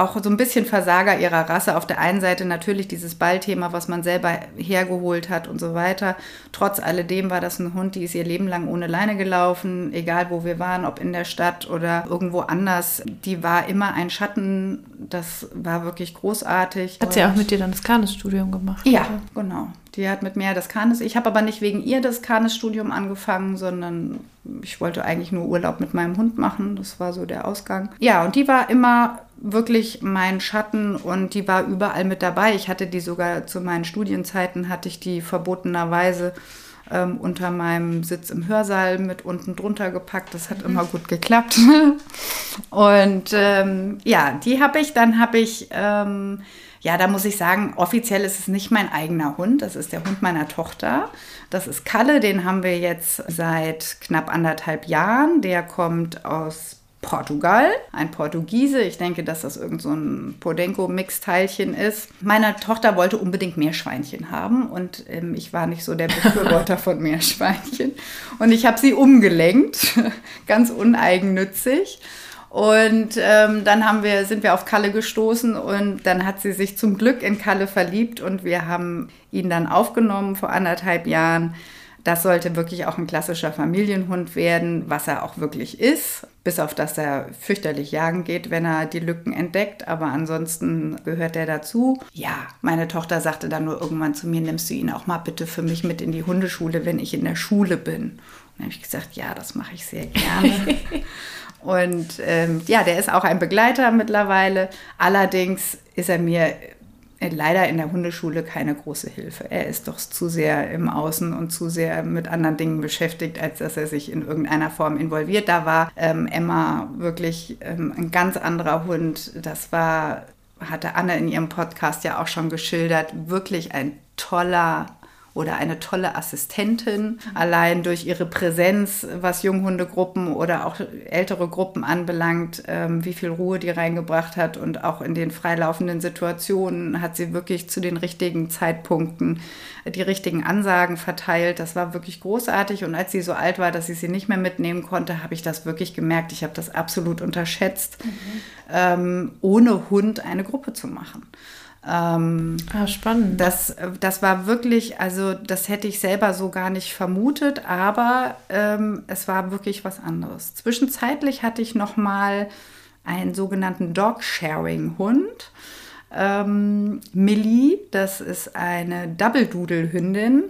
Speaker 1: auch so ein bisschen Versager ihrer Rasse. Auf der einen Seite natürlich dieses Ballthema, was man selber hergeholt hat und so weiter. Trotz alledem war das ein Hund, die ist ihr Leben lang ohne Leine gelaufen, egal wo wir waren, ob in der Stadt oder irgendwo anders. Die war immer ein Schatten. Das war wirklich großartig.
Speaker 2: Hat sie auch mit dir dann das Kanisstudium gemacht?
Speaker 1: Ja, oder? genau. Die hat mit mir das Kanis. Ich habe aber nicht wegen ihr das Kanisstudium angefangen, sondern ich wollte eigentlich nur Urlaub mit meinem Hund machen. Das war so der Ausgang. Ja, und die war immer wirklich mein Schatten und die war überall mit dabei. Ich hatte die sogar zu meinen Studienzeiten, hatte ich die verbotenerweise ähm, unter meinem Sitz im Hörsaal mit unten drunter gepackt. Das hat mhm. immer gut geklappt. und ähm, ja, die habe ich, dann habe ich, ähm, ja, da muss ich sagen, offiziell ist es nicht mein eigener Hund, das ist der Hund meiner Tochter. Das ist Kalle, den haben wir jetzt seit knapp anderthalb Jahren. Der kommt aus Portugal, ein Portugiese. Ich denke, dass das irgend so ein Podenco-Mix-Teilchen ist. Meine Tochter wollte unbedingt Meerschweinchen haben und ähm, ich war nicht so der Befürworter von Meerschweinchen. Und ich habe sie umgelenkt, ganz uneigennützig. Und ähm, dann haben wir, sind wir auf Kalle gestoßen und dann hat sie sich zum Glück in Kalle verliebt und wir haben ihn dann aufgenommen vor anderthalb Jahren. Das sollte wirklich auch ein klassischer Familienhund werden, was er auch wirklich ist. Bis auf dass er fürchterlich jagen geht, wenn er die Lücken entdeckt. Aber ansonsten gehört er dazu. Ja, meine Tochter sagte dann nur irgendwann zu mir, nimmst du ihn auch mal bitte für mich mit in die Hundeschule, wenn ich in der Schule bin. Und dann habe ich gesagt, ja, das mache ich sehr gerne. Und ähm, ja, der ist auch ein Begleiter mittlerweile. Allerdings ist er mir leider in der Hundeschule keine große Hilfe. Er ist doch zu sehr im Außen und zu sehr mit anderen Dingen beschäftigt, als dass er sich in irgendeiner Form involviert. Da war ähm, Emma wirklich ähm, ein ganz anderer Hund. Das war, hatte Anne in ihrem Podcast ja auch schon geschildert, wirklich ein toller oder eine tolle Assistentin. Allein durch ihre Präsenz, was Junghundegruppen oder auch ältere Gruppen anbelangt, ähm, wie viel Ruhe die reingebracht hat und auch in den freilaufenden Situationen hat sie wirklich zu den richtigen Zeitpunkten die richtigen Ansagen verteilt. Das war wirklich großartig und als sie so alt war, dass ich sie nicht mehr mitnehmen konnte, habe ich das wirklich gemerkt. Ich habe das absolut unterschätzt, mhm. ähm, ohne Hund eine Gruppe zu machen.
Speaker 2: Ähm, ah, spannend.
Speaker 1: Das, das war wirklich, also das hätte ich selber so gar nicht vermutet, aber ähm, es war wirklich was anderes. Zwischenzeitlich hatte ich noch mal einen sogenannten Dog-Sharing-Hund. Ähm, Millie, das ist eine Double-Doodle-Hündin.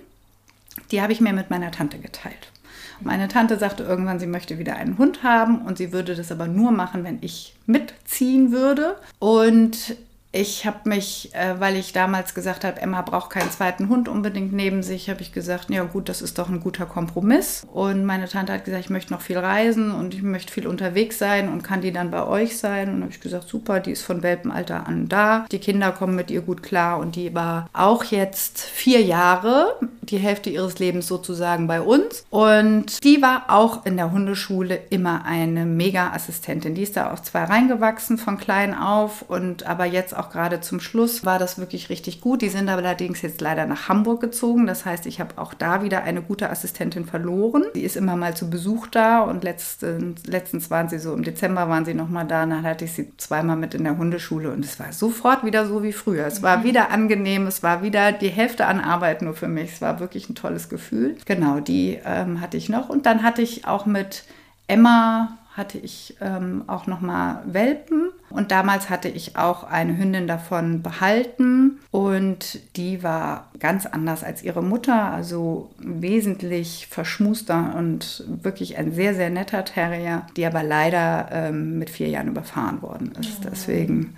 Speaker 1: Die habe ich mir mit meiner Tante geteilt. Meine Tante sagte irgendwann, sie möchte wieder einen Hund haben und sie würde das aber nur machen, wenn ich mitziehen würde. Und ich habe mich, äh, weil ich damals gesagt habe, Emma braucht keinen zweiten Hund unbedingt neben sich, habe ich gesagt, ja gut, das ist doch ein guter Kompromiss. Und meine Tante hat gesagt, ich möchte noch viel reisen und ich möchte viel unterwegs sein und kann die dann bei euch sein. Und habe ich gesagt, super, die ist von Welpenalter an da. Die Kinder kommen mit ihr gut klar und die war auch jetzt vier Jahre, die Hälfte ihres Lebens sozusagen bei uns. Und die war auch in der Hundeschule immer eine Mega-Assistentin. Die ist da auch zwar reingewachsen von klein auf und aber jetzt auch gerade zum Schluss war das wirklich richtig gut. Die sind allerdings jetzt leider nach Hamburg gezogen. Das heißt, ich habe auch da wieder eine gute Assistentin verloren. Die ist immer mal zu Besuch da und letztens, letztens waren sie so im Dezember waren sie noch mal da. Dann hatte ich sie zweimal mit in der Hundeschule und es war sofort wieder so wie früher. Es war mhm. wieder angenehm. Es war wieder die Hälfte an Arbeit nur für mich. Es war wirklich ein tolles Gefühl. Genau, die ähm, hatte ich noch und dann hatte ich auch mit Emma hatte ich ähm, auch noch mal Welpen und damals hatte ich auch eine Hündin davon behalten und die war ganz anders als ihre Mutter, also wesentlich verschmuster und wirklich ein sehr, sehr netter Terrier, die aber leider ähm, mit vier Jahren überfahren worden ist. Oh. Deswegen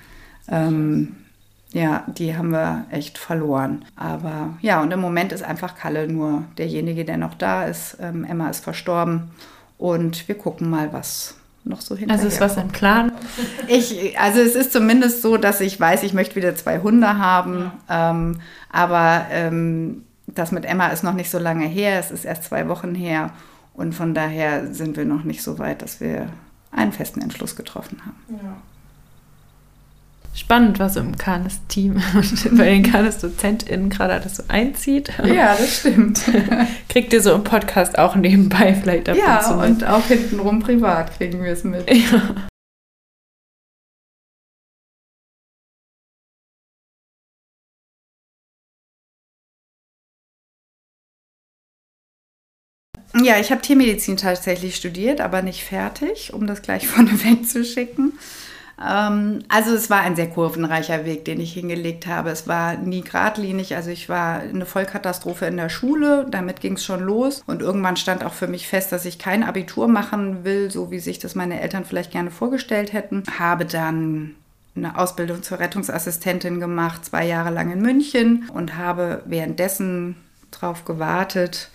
Speaker 1: ähm, ja, die haben wir echt verloren. Aber ja, und im Moment ist einfach Kalle nur derjenige, der noch da ist. Ähm, Emma ist verstorben und wir gucken mal, was noch so hinterher.
Speaker 2: Also ist was im Plan?
Speaker 1: Ich, also es ist zumindest so, dass ich weiß, ich möchte wieder zwei Hunde haben. Ja. Ähm, aber ähm, das mit Emma ist noch nicht so lange her. Es ist erst zwei Wochen her. Und von daher sind wir noch nicht so weit, dass wir einen festen Entschluss getroffen haben. Ja
Speaker 2: spannend, was im Kanes-Team und bei den Kanes-DozentInnen gerade alles so einzieht.
Speaker 1: Ja, das stimmt.
Speaker 2: Kriegt ihr so im Podcast auch nebenbei vielleicht
Speaker 1: ab Ja, und, und auch hintenrum privat kriegen wir es mit. Ja. Ja, ich habe Tiermedizin tatsächlich studiert, aber nicht fertig, um das gleich vorneweg zu schicken. Ähm, also es war ein sehr kurvenreicher Weg, den ich hingelegt habe. Es war nie geradlinig. Also ich war eine Vollkatastrophe in der Schule. Damit ging es schon los. Und irgendwann stand auch für mich fest, dass ich kein Abitur machen will, so wie sich das meine Eltern vielleicht gerne vorgestellt hätten. Habe dann eine Ausbildung zur Rettungsassistentin gemacht, zwei Jahre lang in München und habe währenddessen darauf gewartet,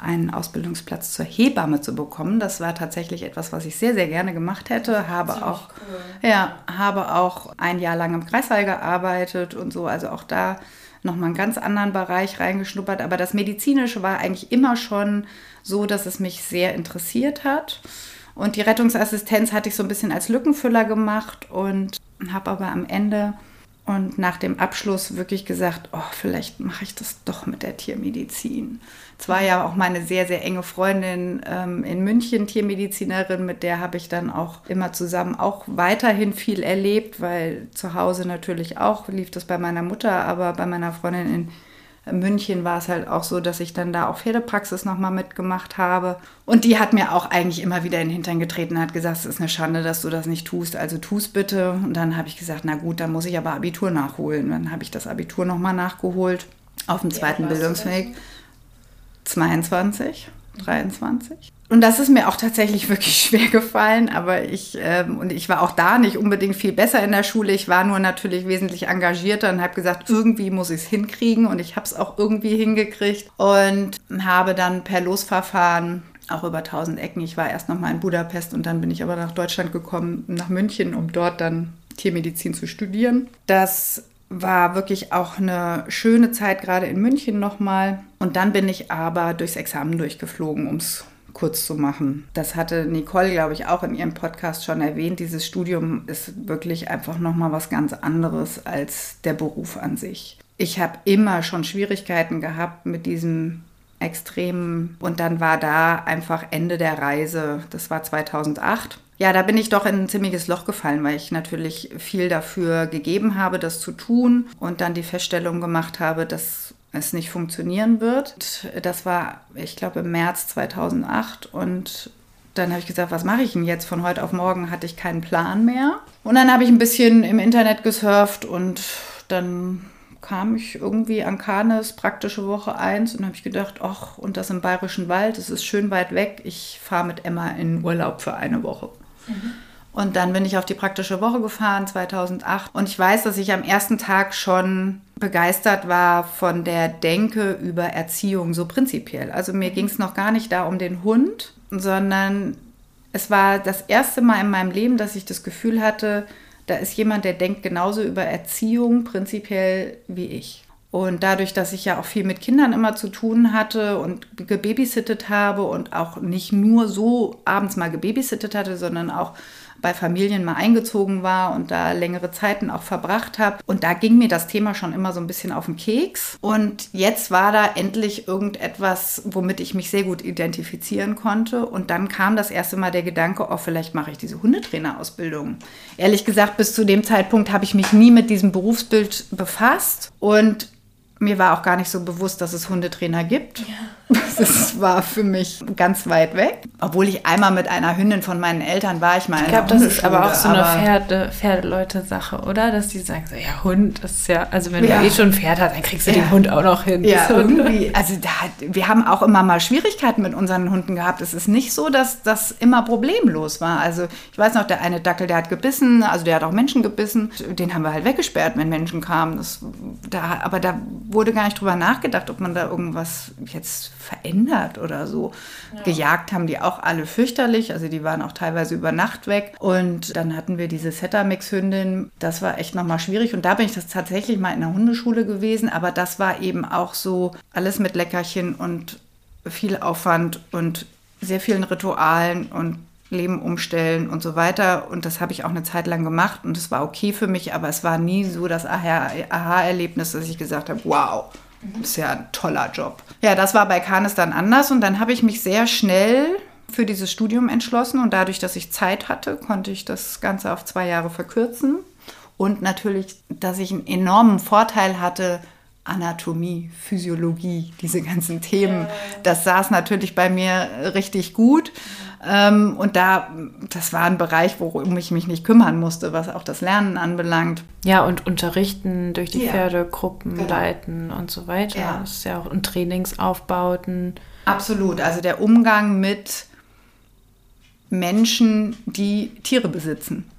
Speaker 1: einen Ausbildungsplatz zur Hebamme zu bekommen. Das war tatsächlich etwas, was ich sehr, sehr gerne gemacht hätte. Habe auch, cool. ja, habe auch ein Jahr lang im Kreissaal gearbeitet und so. Also auch da nochmal einen ganz anderen Bereich reingeschnuppert. Aber das Medizinische war eigentlich immer schon so, dass es mich sehr interessiert hat. Und die Rettungsassistenz hatte ich so ein bisschen als Lückenfüller gemacht und habe aber am Ende und nach dem Abschluss wirklich gesagt, oh, vielleicht mache ich das doch mit der Tiermedizin. Es war ja auch meine sehr, sehr enge Freundin ähm, in München, Tiermedizinerin, mit der habe ich dann auch immer zusammen auch weiterhin viel erlebt, weil zu Hause natürlich auch lief das bei meiner Mutter, aber bei meiner Freundin in München war es halt auch so, dass ich dann da auch Pferdepraxis nochmal mitgemacht habe. Und die hat mir auch eigentlich immer wieder in den Hintern getreten und hat gesagt, es ist eine Schande, dass du das nicht tust, also tust bitte. Und dann habe ich gesagt, na gut, dann muss ich aber Abitur nachholen. Dann habe ich das Abitur nochmal nachgeholt auf dem zweiten Bildungsweg. 22, 23. Und das ist mir auch tatsächlich wirklich schwer gefallen, aber ich, ähm, und ich war auch da nicht unbedingt viel besser in der Schule. Ich war nur natürlich wesentlich engagierter und habe gesagt, irgendwie muss ich es hinkriegen und ich habe es auch irgendwie hingekriegt und habe dann per Losverfahren auch über 1000 Ecken. Ich war erst noch mal in Budapest und dann bin ich aber nach Deutschland gekommen, nach München, um dort dann Tiermedizin zu studieren. Das war wirklich auch eine schöne Zeit, gerade in München nochmal. Und dann bin ich aber durchs Examen durchgeflogen, um es kurz zu machen. Das hatte Nicole, glaube ich, auch in ihrem Podcast schon erwähnt. Dieses Studium ist wirklich einfach nochmal was ganz anderes als der Beruf an sich. Ich habe immer schon Schwierigkeiten gehabt mit diesem extremen und dann war da einfach Ende der Reise. Das war 2008. Ja, da bin ich doch in ein ziemliches Loch gefallen, weil ich natürlich viel dafür gegeben habe, das zu tun und dann die Feststellung gemacht habe, dass es nicht funktionieren wird. Das war, ich glaube, im März 2008 und dann habe ich gesagt, was mache ich denn jetzt? Von heute auf morgen hatte ich keinen Plan mehr. Und dann habe ich ein bisschen im Internet gesurft und dann kam ich irgendwie an Kanes praktische Woche 1 und habe ich gedacht, ach, und das im Bayerischen Wald, das ist schön weit weg. Ich fahre mit Emma in Urlaub für eine Woche. Mhm. Und dann bin ich auf die praktische Woche gefahren 2008 und ich weiß, dass ich am ersten Tag schon begeistert war von der Denke über Erziehung so prinzipiell. Also mir ging es noch gar nicht da um den Hund, sondern es war das erste Mal in meinem Leben, dass ich das Gefühl hatte, da ist jemand, der denkt genauso über Erziehung prinzipiell wie ich. Und dadurch, dass ich ja auch viel mit Kindern immer zu tun hatte und gebabysittet habe und auch nicht nur so abends mal gebabysittet hatte, sondern auch bei Familien mal eingezogen war und da längere Zeiten auch verbracht habe. Und da ging mir das Thema schon immer so ein bisschen auf den Keks. Und jetzt war da endlich irgendetwas, womit ich mich sehr gut identifizieren konnte. Und dann kam das erste Mal der Gedanke, oh, vielleicht mache ich diese Hundetrainerausbildung. Ehrlich gesagt, bis zu dem Zeitpunkt habe ich mich nie mit diesem Berufsbild befasst. Und mir war auch gar nicht so bewusst, dass es Hundetrainer gibt. Ja. Das war für mich ganz weit weg. Obwohl ich einmal mit einer Hündin von meinen Eltern war, ich mal.
Speaker 2: Ich glaube, das ist aber auch so eine Pferde, Pferdeleute-Sache, oder? Dass die sagen so, ja, Hund ist ja, also wenn ja. du eh schon ein Pferd hast, dann kriegst du ja. den Hund auch noch hin.
Speaker 1: Ja, irgendwie. Also da, wir haben auch immer mal Schwierigkeiten mit unseren Hunden gehabt. Es ist nicht so, dass das immer problemlos war. Also ich weiß noch, der eine Dackel, der hat gebissen, also der hat auch Menschen gebissen. Den haben wir halt weggesperrt, wenn Menschen kamen. Das, da, aber da wurde gar nicht drüber nachgedacht, ob man da irgendwas jetzt verändert oder so. Ja. Gejagt haben die auch alle fürchterlich, also die waren auch teilweise über Nacht weg. Und dann hatten wir diese Setter-Mix-Hündin, das war echt nochmal schwierig. Und da bin ich das tatsächlich mal in der Hundeschule gewesen, aber das war eben auch so alles mit Leckerchen und viel Aufwand und sehr vielen Ritualen und Leben umstellen und so weiter. Und das habe ich auch eine Zeit lang gemacht und es war okay für mich, aber es war nie so das Aha-Erlebnis, dass ich gesagt habe, wow, ist ja ein toller Job. Ja, das war bei Canis dann anders und dann habe ich mich sehr schnell für dieses Studium entschlossen und dadurch, dass ich Zeit hatte, konnte ich das Ganze auf zwei Jahre verkürzen. Und natürlich, dass ich einen enormen Vorteil hatte, Anatomie, Physiologie, diese ganzen Themen, das saß natürlich bei mir richtig gut. Ähm, und da, das war ein Bereich, worum ich mich nicht kümmern musste, was auch das Lernen anbelangt.
Speaker 2: Ja, und unterrichten durch die ja. Pferdegruppen, genau. leiten und so weiter. Ja. Das ist ja auch ein Trainingsaufbauten.
Speaker 1: Absolut. Also der Umgang mit Menschen, die Tiere besitzen,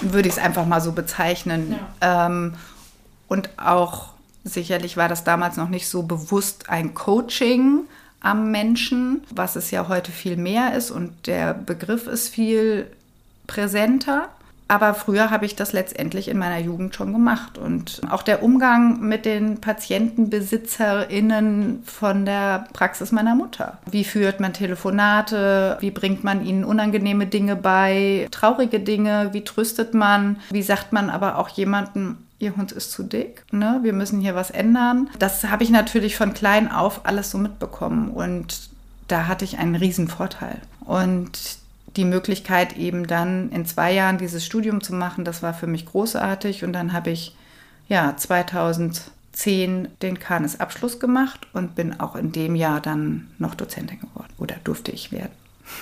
Speaker 1: würde ich es einfach mal so bezeichnen. Ja. Ähm, und auch sicherlich war das damals noch nicht so bewusst ein Coaching, am Menschen, was es ja heute viel mehr ist und der Begriff ist viel präsenter. Aber früher habe ich das letztendlich in meiner Jugend schon gemacht. Und auch der Umgang mit den PatientenbesitzerInnen von der Praxis meiner Mutter. Wie führt man Telefonate? Wie bringt man ihnen unangenehme Dinge bei? Traurige Dinge? Wie tröstet man? Wie sagt man aber auch jemandem, ihr Hund ist zu dick, ne? wir müssen hier was ändern. Das habe ich natürlich von klein auf alles so mitbekommen und da hatte ich einen riesen Vorteil. Und die Möglichkeit eben dann in zwei Jahren dieses Studium zu machen, das war für mich großartig und dann habe ich ja 2010 den Kanes-Abschluss gemacht und bin auch in dem Jahr dann noch Dozentin geworden oder durfte ich werden.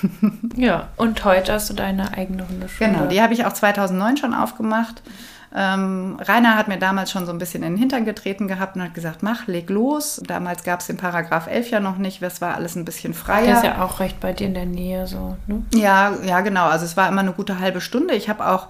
Speaker 2: ja, und heute hast du deine eigene Hundeschule.
Speaker 1: Genau, die habe ich auch 2009 schon aufgemacht. Ähm, Rainer hat mir damals schon so ein bisschen in den Hintern getreten gehabt und hat gesagt, mach, leg los. Damals gab es den Paragraph 11 ja noch nicht, das war alles ein bisschen freier.
Speaker 2: Der ist ja auch recht bei dir in der Nähe so, ne?
Speaker 1: Ja, ja, genau. Also es war immer eine gute halbe Stunde. Ich habe auch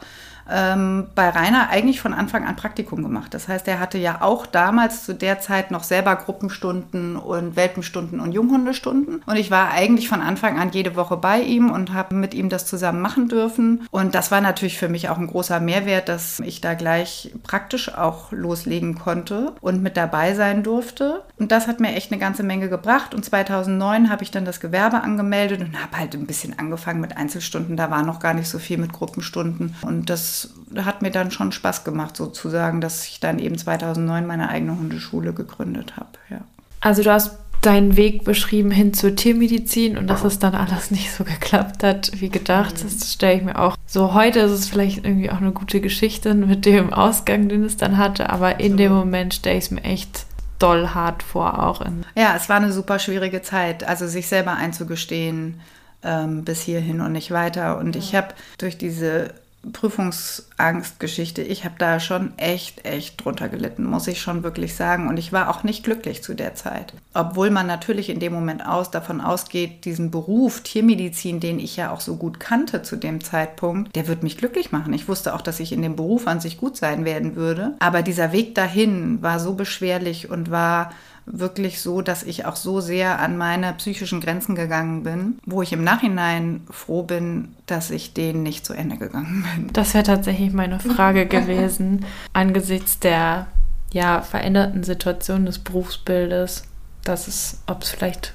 Speaker 1: ähm, bei Rainer eigentlich von Anfang an Praktikum gemacht. Das heißt, er hatte ja auch damals zu der Zeit noch selber Gruppenstunden und Welpenstunden und Junghundestunden. Und ich war eigentlich von Anfang an jede Woche bei ihm und habe mit ihm das zusammen machen dürfen. Und das war natürlich für mich auch ein großer Mehrwert, dass ich da gleich praktisch auch loslegen konnte und mit dabei sein durfte. Und das hat mir echt eine ganze Menge gebracht. Und 2009 habe ich dann das Gewerbe angemeldet und habe halt ein bisschen angefangen mit Einzelstunden. Da war noch gar nicht so viel mit Gruppenstunden. Und das hat mir dann schon Spaß gemacht, sozusagen, dass ich dann eben 2009 meine eigene Hundeschule gegründet habe. Ja.
Speaker 2: Also du hast deinen Weg beschrieben hin zur Tiermedizin und dass es dann alles nicht so geklappt hat wie gedacht. Das stelle ich mir auch so. Heute ist es vielleicht irgendwie auch eine gute Geschichte mit dem Ausgang, den es dann hatte, aber in dem Moment stelle ich es mir echt doll hart vor, auch in.
Speaker 1: Ja, es war eine super schwierige Zeit, also sich selber einzugestehen, ähm, bis hierhin und nicht weiter. Und ich habe durch diese Prüfungsangstgeschichte, ich habe da schon echt, echt drunter gelitten, muss ich schon wirklich sagen. Und ich war auch nicht glücklich zu der Zeit. Obwohl man natürlich in dem Moment aus, davon ausgeht, diesen Beruf Tiermedizin, den ich ja auch so gut kannte zu dem Zeitpunkt, der wird mich glücklich machen. Ich wusste auch, dass ich in dem Beruf an sich gut sein werden würde. Aber dieser Weg dahin war so beschwerlich und war wirklich so, dass ich auch so sehr an meine psychischen Grenzen gegangen bin, wo ich im Nachhinein froh bin, dass ich denen nicht zu Ende gegangen bin.
Speaker 2: Das wäre tatsächlich meine Frage gewesen, angesichts der ja, veränderten Situation des Berufsbildes, dass es, ob es vielleicht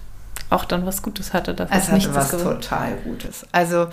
Speaker 2: auch dann was Gutes hatte.
Speaker 1: Dass es hatte was total Gutes. Also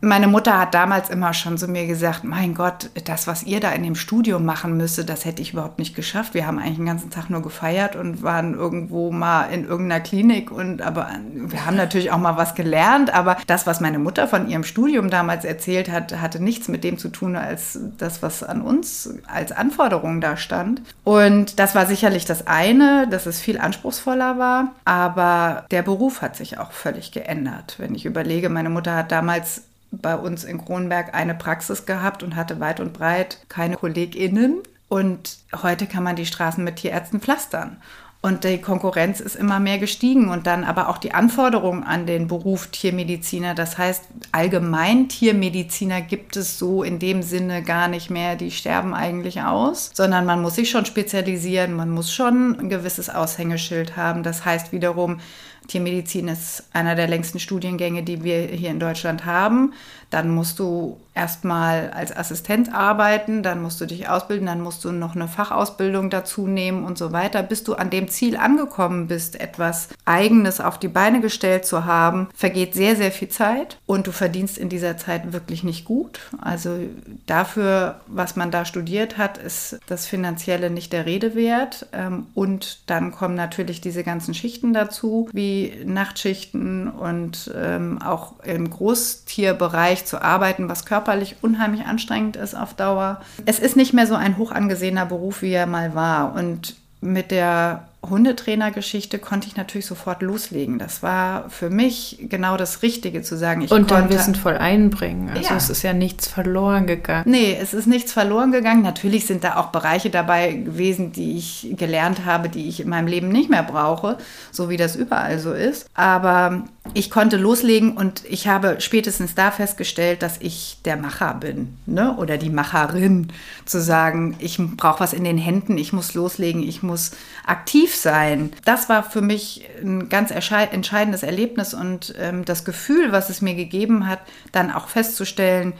Speaker 1: meine Mutter hat damals immer schon zu mir gesagt, mein Gott, das, was ihr da in dem Studium machen müsstet, das hätte ich überhaupt nicht geschafft. Wir haben eigentlich den ganzen Tag nur gefeiert und waren irgendwo mal in irgendeiner Klinik und aber wir haben natürlich auch mal was gelernt, aber das, was meine Mutter von ihrem Studium damals erzählt hat, hatte nichts mit dem zu tun, als das, was an uns als Anforderung da stand. Und das war sicherlich das eine, dass es viel anspruchsvoller war, aber der Beruf hat sich auch völlig geändert. Wenn ich überlege, meine Mutter hat damals bei uns in Kronberg eine Praxis gehabt und hatte weit und breit keine KollegInnen. Und heute kann man die Straßen mit Tierärzten pflastern. Und die Konkurrenz ist immer mehr gestiegen und dann aber auch die Anforderungen an den Beruf Tiermediziner. Das heißt, allgemein Tiermediziner gibt es so in dem Sinne gar nicht mehr. Die sterben eigentlich aus, sondern man muss sich schon spezialisieren. Man muss schon ein gewisses Aushängeschild haben. Das heißt wiederum, Tiermedizin ist einer der längsten Studiengänge, die wir hier in Deutschland haben. Dann musst du erstmal als Assistent arbeiten, dann musst du dich ausbilden, dann musst du noch eine Fachausbildung dazu nehmen und so weiter. Bis du an dem Ziel angekommen bist, etwas Eigenes auf die Beine gestellt zu haben, vergeht sehr, sehr viel Zeit und du verdienst in dieser Zeit wirklich nicht gut. Also dafür, was man da studiert hat, ist das Finanzielle nicht der Rede wert. Ähm, und dann kommen natürlich diese ganzen Schichten dazu, wie Nachtschichten und ähm, auch im Großtierbereich zu arbeiten, was körperlich unheimlich anstrengend ist auf Dauer. Es ist nicht mehr so ein hoch angesehener Beruf, wie er mal war. Und mit der Hundetrainergeschichte konnte ich natürlich sofort loslegen. Das war für mich genau das Richtige zu sagen.
Speaker 2: Ich und dann Wissen voll einbringen. Also ja. es ist ja nichts verloren gegangen.
Speaker 1: Nee, es ist nichts verloren gegangen. Natürlich sind da auch Bereiche dabei gewesen, die ich gelernt habe, die ich in meinem Leben nicht mehr brauche, so wie das überall so ist. Aber ich konnte loslegen und ich habe spätestens da festgestellt, dass ich der Macher bin ne? oder die Macherin. Zu sagen, ich brauche was in den Händen, ich muss loslegen, ich muss aktiv sein. Das war für mich ein ganz entscheidendes Erlebnis und ähm, das Gefühl, was es mir gegeben hat, dann auch festzustellen,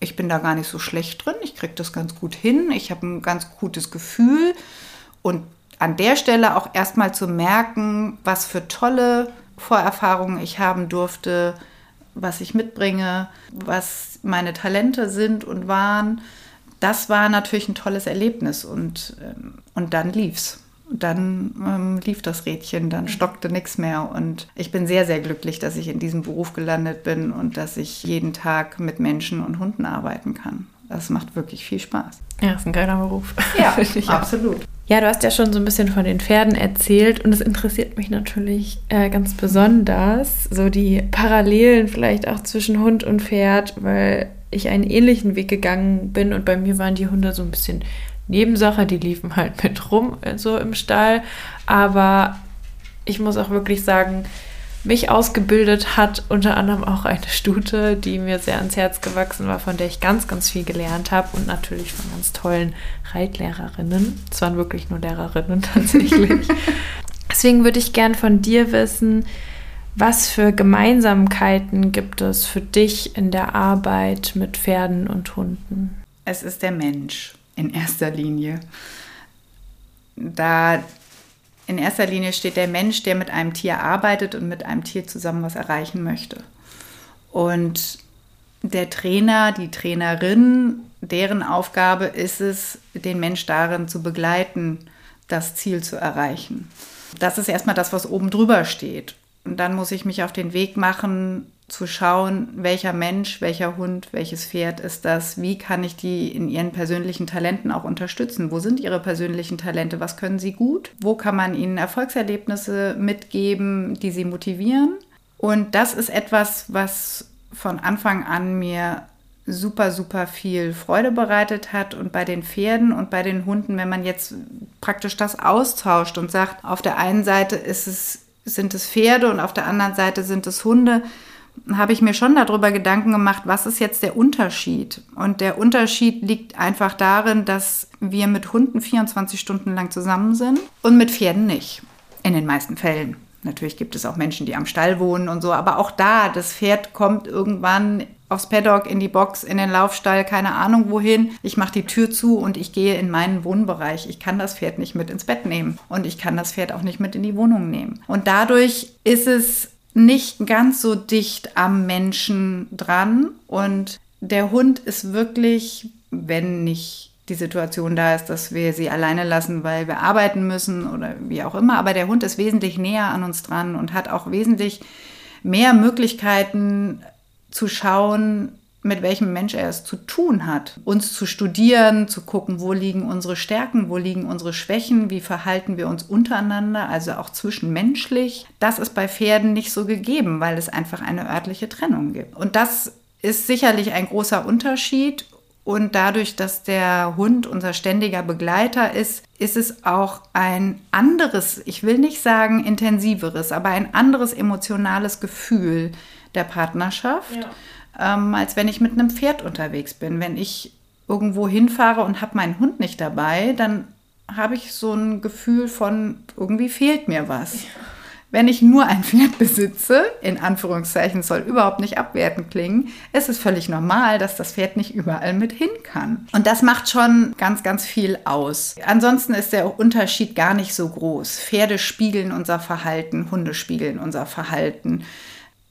Speaker 1: ich bin da gar nicht so schlecht drin, ich kriege das ganz gut hin, ich habe ein ganz gutes Gefühl und an der Stelle auch erstmal zu merken, was für tolle Vorerfahrungen ich haben durfte, was ich mitbringe, was meine Talente sind und waren das war natürlich ein tolles Erlebnis und, ähm, und dann lief's. Dann ähm, lief das Rädchen, dann stockte nichts mehr. Und ich bin sehr, sehr glücklich, dass ich in diesem Beruf gelandet bin und dass ich jeden Tag mit Menschen und Hunden arbeiten kann. Das macht wirklich viel Spaß.
Speaker 2: Ja, ist ein geiler Beruf.
Speaker 1: Ja, absolut.
Speaker 2: Ja, du hast ja schon so ein bisschen von den Pferden erzählt und es interessiert mich natürlich äh, ganz besonders, so die Parallelen vielleicht auch zwischen Hund und Pferd, weil ich einen ähnlichen Weg gegangen bin und bei mir waren die Hunde so ein bisschen Nebensache, die liefen halt mit rum äh, so im Stall, aber ich muss auch wirklich sagen, mich ausgebildet hat unter anderem auch eine Stute, die mir sehr ans Herz gewachsen war, von der ich ganz, ganz viel gelernt habe und natürlich von ganz tollen Reitlehrerinnen. Es waren wirklich nur Lehrerinnen tatsächlich. Deswegen würde ich gern von dir wissen, was für Gemeinsamkeiten gibt es für dich in der Arbeit mit Pferden und Hunden?
Speaker 1: Es ist der Mensch in erster Linie. Da in erster Linie steht der Mensch, der mit einem Tier arbeitet und mit einem Tier zusammen was erreichen möchte. Und der Trainer, die Trainerin, deren Aufgabe ist es, den Mensch darin zu begleiten, das Ziel zu erreichen. Das ist erstmal das, was oben drüber steht. Und dann muss ich mich auf den Weg machen, zu schauen, welcher Mensch, welcher Hund, welches Pferd ist das, wie kann ich die in ihren persönlichen Talenten auch unterstützen, wo sind ihre persönlichen Talente, was können sie gut, wo kann man ihnen Erfolgserlebnisse mitgeben, die sie motivieren. Und das ist etwas, was von Anfang an mir super, super viel Freude bereitet hat. Und bei den Pferden und bei den Hunden, wenn man jetzt praktisch das austauscht und sagt, auf der einen Seite ist es, sind es Pferde und auf der anderen Seite sind es Hunde, habe ich mir schon darüber Gedanken gemacht, was ist jetzt der Unterschied? Und der Unterschied liegt einfach darin, dass wir mit Hunden 24 Stunden lang zusammen sind und mit Pferden nicht. In den meisten Fällen. Natürlich gibt es auch Menschen, die am Stall wohnen und so, aber auch da, das Pferd kommt irgendwann aufs Paddock, in die Box, in den Laufstall, keine Ahnung wohin. Ich mache die Tür zu und ich gehe in meinen Wohnbereich. Ich kann das Pferd nicht mit ins Bett nehmen und ich kann das Pferd auch nicht mit in die Wohnung nehmen. Und dadurch ist es nicht ganz so dicht am Menschen dran. Und der Hund ist wirklich, wenn nicht die Situation da ist, dass wir sie alleine lassen, weil wir arbeiten müssen oder wie auch immer. Aber der Hund ist wesentlich näher an uns dran und hat auch wesentlich mehr Möglichkeiten zu schauen, mit welchem Mensch er es zu tun hat. Uns zu studieren, zu gucken, wo liegen unsere Stärken, wo liegen unsere Schwächen, wie verhalten wir uns untereinander, also auch zwischenmenschlich. Das ist bei Pferden nicht so gegeben, weil es einfach eine örtliche Trennung gibt. Und das ist sicherlich ein großer Unterschied. Und dadurch, dass der Hund unser ständiger Begleiter ist, ist es auch ein anderes, ich will nicht sagen intensiveres, aber ein anderes emotionales Gefühl der Partnerschaft. Ja ähm, als wenn ich mit einem Pferd unterwegs bin. Wenn ich irgendwo hinfahre und habe meinen Hund nicht dabei, dann habe ich so ein Gefühl von, irgendwie fehlt mir was. Wenn ich nur ein Pferd besitze, in Anführungszeichen soll überhaupt nicht abwertend klingen, ist es völlig normal, dass das Pferd nicht überall mit hin kann. Und das macht schon ganz, ganz viel aus. Ansonsten ist der Unterschied gar nicht so groß. Pferde spiegeln unser Verhalten, Hunde spiegeln unser Verhalten.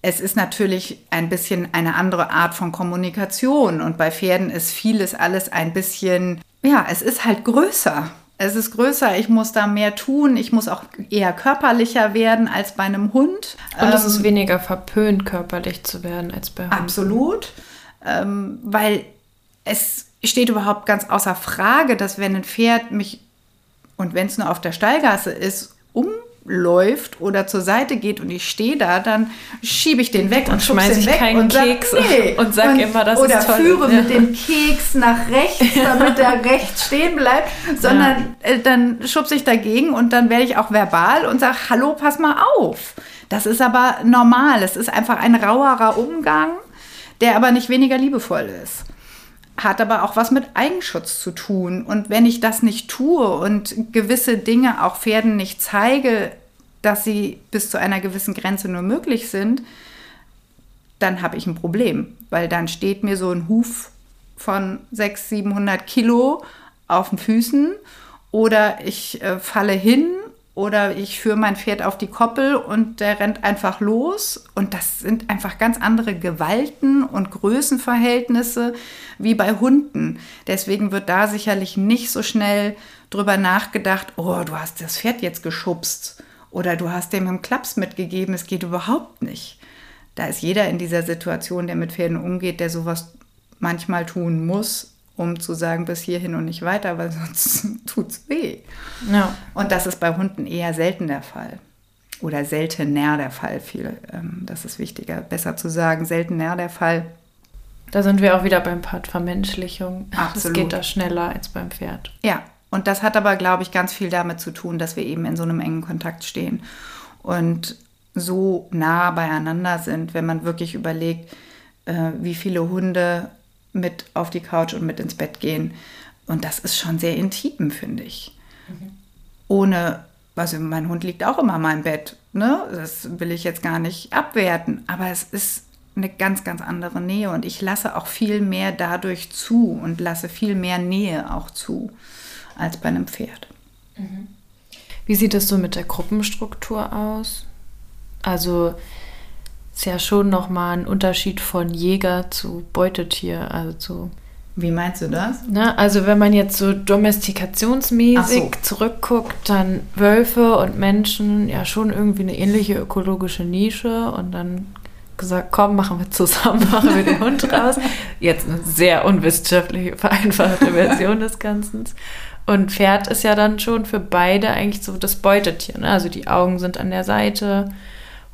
Speaker 1: Es ist natürlich ein bisschen eine andere Art von Kommunikation und bei Pferden ist vieles alles ein bisschen, ja, es ist halt größer. Es ist größer, ich muss da mehr tun, ich muss auch eher körperlicher werden als bei einem Hund.
Speaker 2: Und es ist ähm, weniger verpönt, körperlich zu werden als bei Hunden.
Speaker 1: Absolut, ähm, weil es steht überhaupt ganz außer Frage, dass wenn ein Pferd mich, und wenn es nur auf der Stallgasse ist, um läuft oder zur Seite geht und ich stehe da, dann schiebe ich den weg und, und schmeiße ich weg keinen und Keks sag, nee.
Speaker 2: und sag und, immer, das
Speaker 1: oder
Speaker 2: ist toll.
Speaker 1: führe ja. mit dem Keks nach rechts, damit der rechts stehen bleibt, sondern ja. äh, dann schubse ich dagegen und dann werde ich auch verbal und sage, hallo, pass mal auf. Das ist aber normal. Es ist einfach ein rauerer Umgang, der aber nicht weniger liebevoll ist hat aber auch was mit Eigenschutz zu tun. Und wenn ich das nicht tue und gewisse Dinge auch Pferden nicht zeige, dass sie bis zu einer gewissen Grenze nur möglich sind, dann habe ich ein Problem, weil dann steht mir so ein Huf von 600, 700 Kilo auf den Füßen oder ich äh, falle hin oder ich führe mein Pferd auf die Koppel und der rennt einfach los. Und das sind einfach ganz andere Gewalten und Größenverhältnisse wie bei Hunden. Deswegen wird da sicherlich nicht so schnell drüber nachgedacht, oh, du hast das Pferd jetzt geschubst oder du hast dem einen Klaps mitgegeben. Es geht überhaupt nicht. Da ist jeder in dieser Situation, der mit Pferden umgeht, der sowas manchmal tun muss, um zu sagen, bis hierhin und nicht weiter, weil sonst tut es weh. Ja. Und das ist bei Hunden eher selten der Fall. Oder seltener der Fall. Viel, ähm, das ist wichtiger, besser zu sagen, seltener der Fall.
Speaker 2: Da sind wir auch wieder beim Part Vermenschlichung. Absolut. Das geht da schneller als beim Pferd.
Speaker 1: Ja, und das hat aber, glaube ich, ganz viel damit zu tun, dass wir eben in so einem engen Kontakt stehen und so nah beieinander sind, wenn man wirklich überlegt, äh, wie viele Hunde mit auf die Couch und mit ins Bett gehen. Und das ist schon sehr intim, finde ich. Mhm. Ohne, also mein Hund liegt auch immer in meinem Bett. Ne? Das will ich jetzt gar nicht abwerten. Aber es ist eine ganz, ganz andere Nähe. Und ich lasse auch viel mehr dadurch zu und lasse viel mehr Nähe auch zu als bei einem Pferd.
Speaker 2: Mhm. Wie sieht es so mit der Gruppenstruktur aus? Also ist ja schon nochmal ein Unterschied von Jäger zu Beutetier, also zu.
Speaker 1: Wie meinst du das?
Speaker 2: Ne? Also wenn man jetzt so domestikationsmäßig so. zurückguckt, dann Wölfe und Menschen ja schon irgendwie eine ähnliche ökologische Nische und dann gesagt, komm, machen wir zusammen, machen wir den Hund raus. Jetzt eine sehr unwissenschaftliche, vereinfachte Version des Ganzen. Und Pferd ist ja dann schon für beide eigentlich so das Beutetier. Ne? Also die Augen sind an der Seite,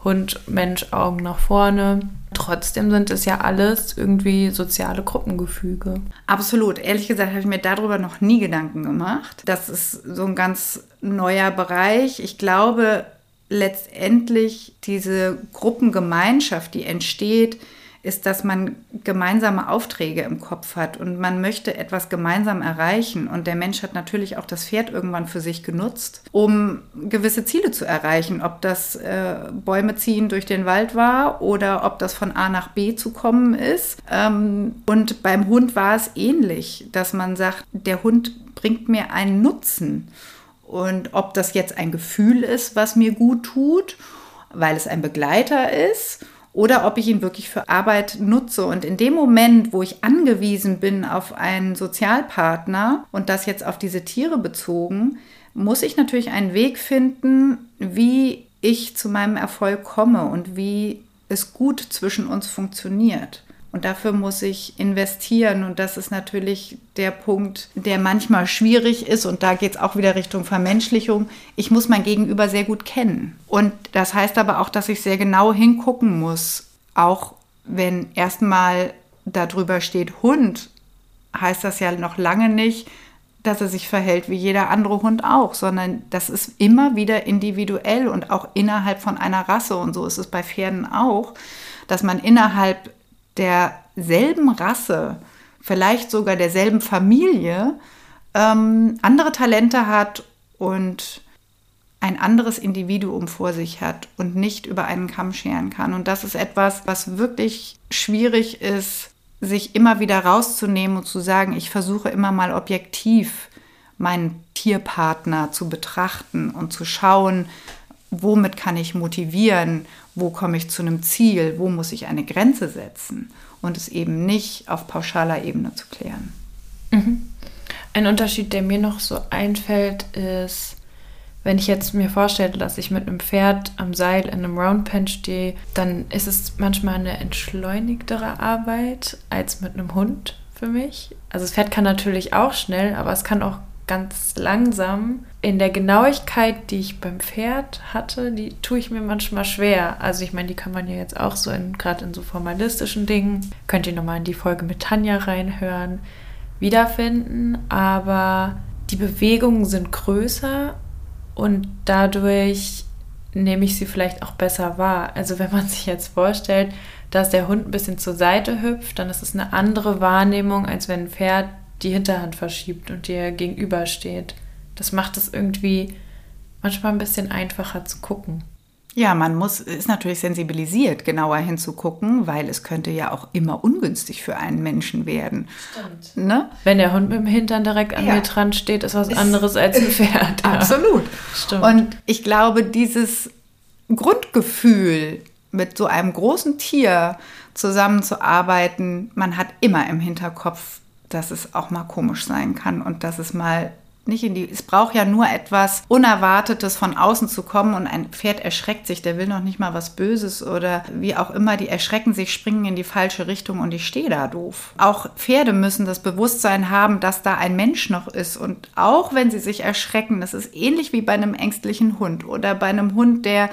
Speaker 2: Hund, Mensch, Augen nach vorne. Trotzdem sind es ja alles irgendwie soziale Gruppengefüge.
Speaker 1: Absolut. Ehrlich gesagt habe ich mir darüber noch nie Gedanken gemacht. Das ist so ein ganz neuer Bereich. Ich glaube, letztendlich diese Gruppengemeinschaft, die entsteht, ist, dass man gemeinsame Aufträge im Kopf hat und man möchte etwas gemeinsam erreichen. Und der Mensch hat natürlich auch das Pferd irgendwann für sich genutzt, um gewisse Ziele zu erreichen. Ob das äh, Bäume ziehen durch den Wald war oder ob das von A nach B zu kommen ist. Ähm, und beim Hund war es ähnlich, dass man sagt, der Hund bringt mir einen Nutzen. Und ob das jetzt ein Gefühl ist, was mir gut tut, weil es ein Begleiter ist oder ob ich ihn wirklich für Arbeit nutze. Und in dem Moment, wo ich angewiesen bin auf einen Sozialpartner und das jetzt auf diese Tiere bezogen, muss ich natürlich einen Weg finden, wie ich zu meinem Erfolg komme und wie es gut zwischen uns funktioniert. Und dafür muss ich investieren. Und das ist natürlich der Punkt, der manchmal schwierig ist. Und da geht es auch wieder Richtung Vermenschlichung. Ich muss mein Gegenüber sehr gut kennen. Und das heißt aber auch, dass ich sehr genau hingucken muss. Auch wenn erstmal darüber steht Hund, heißt das ja noch lange nicht, dass er sich verhält wie jeder andere Hund auch, sondern das ist immer wieder individuell und auch innerhalb von einer Rasse. Und so ist es bei Pferden auch, dass man innerhalb derselben Rasse, vielleicht sogar derselben Familie, ähm, andere Talente hat und ein anderes Individuum vor sich hat und nicht über einen Kamm scheren kann. Und das ist etwas, was wirklich schwierig ist, sich immer wieder rauszunehmen und zu sagen, ich versuche immer mal objektiv meinen Tierpartner zu betrachten und zu schauen, womit kann ich motivieren, wo komme ich zu einem Ziel, wo muss ich eine Grenze setzen und es eben nicht auf pauschaler Ebene zu klären.
Speaker 2: Mhm. Ein Unterschied, der mir noch so einfällt, ist, wenn ich jetzt mir vorstelle, dass ich mit einem Pferd am Seil in einem Roundpen stehe, dann ist es manchmal eine entschleunigtere Arbeit als mit einem Hund für mich. Also das Pferd kann natürlich auch schnell, aber es kann auch ganz langsam. In der Genauigkeit, die ich beim Pferd hatte, die tue ich mir manchmal schwer. Also ich meine, die kann man ja jetzt auch so in, gerade in so formalistischen Dingen, könnt ihr nochmal in die Folge mit Tanja reinhören, wiederfinden. Aber die Bewegungen sind größer und dadurch nehme ich sie vielleicht auch besser wahr. Also wenn man sich jetzt vorstellt, dass der Hund ein bisschen zur Seite hüpft, dann ist es eine andere Wahrnehmung, als wenn ein Pferd die Hinterhand verschiebt und dir gegenübersteht. Das macht es irgendwie manchmal ein bisschen einfacher zu gucken.
Speaker 1: Ja, man muss, ist natürlich sensibilisiert, genauer hinzugucken, weil es könnte ja auch immer ungünstig für einen Menschen werden.
Speaker 2: Stimmt. Ne? Wenn der Hund mit dem Hintern direkt an ja. mir dran steht, ist was ist anderes als ein Pferd.
Speaker 1: Ja. Absolut. Stimmt. Und ich glaube, dieses Grundgefühl, mit so einem großen Tier zusammenzuarbeiten, man hat immer im Hinterkopf, dass es auch mal komisch sein kann und dass es mal nicht in die. Es braucht ja nur etwas Unerwartetes von außen zu kommen und ein Pferd erschreckt sich, der will noch nicht mal was Böses oder wie auch immer, die erschrecken sich, springen in die falsche Richtung und ich stehe da doof. Auch Pferde müssen das Bewusstsein haben, dass da ein Mensch noch ist und auch wenn sie sich erschrecken, das ist ähnlich wie bei einem ängstlichen Hund oder bei einem Hund, der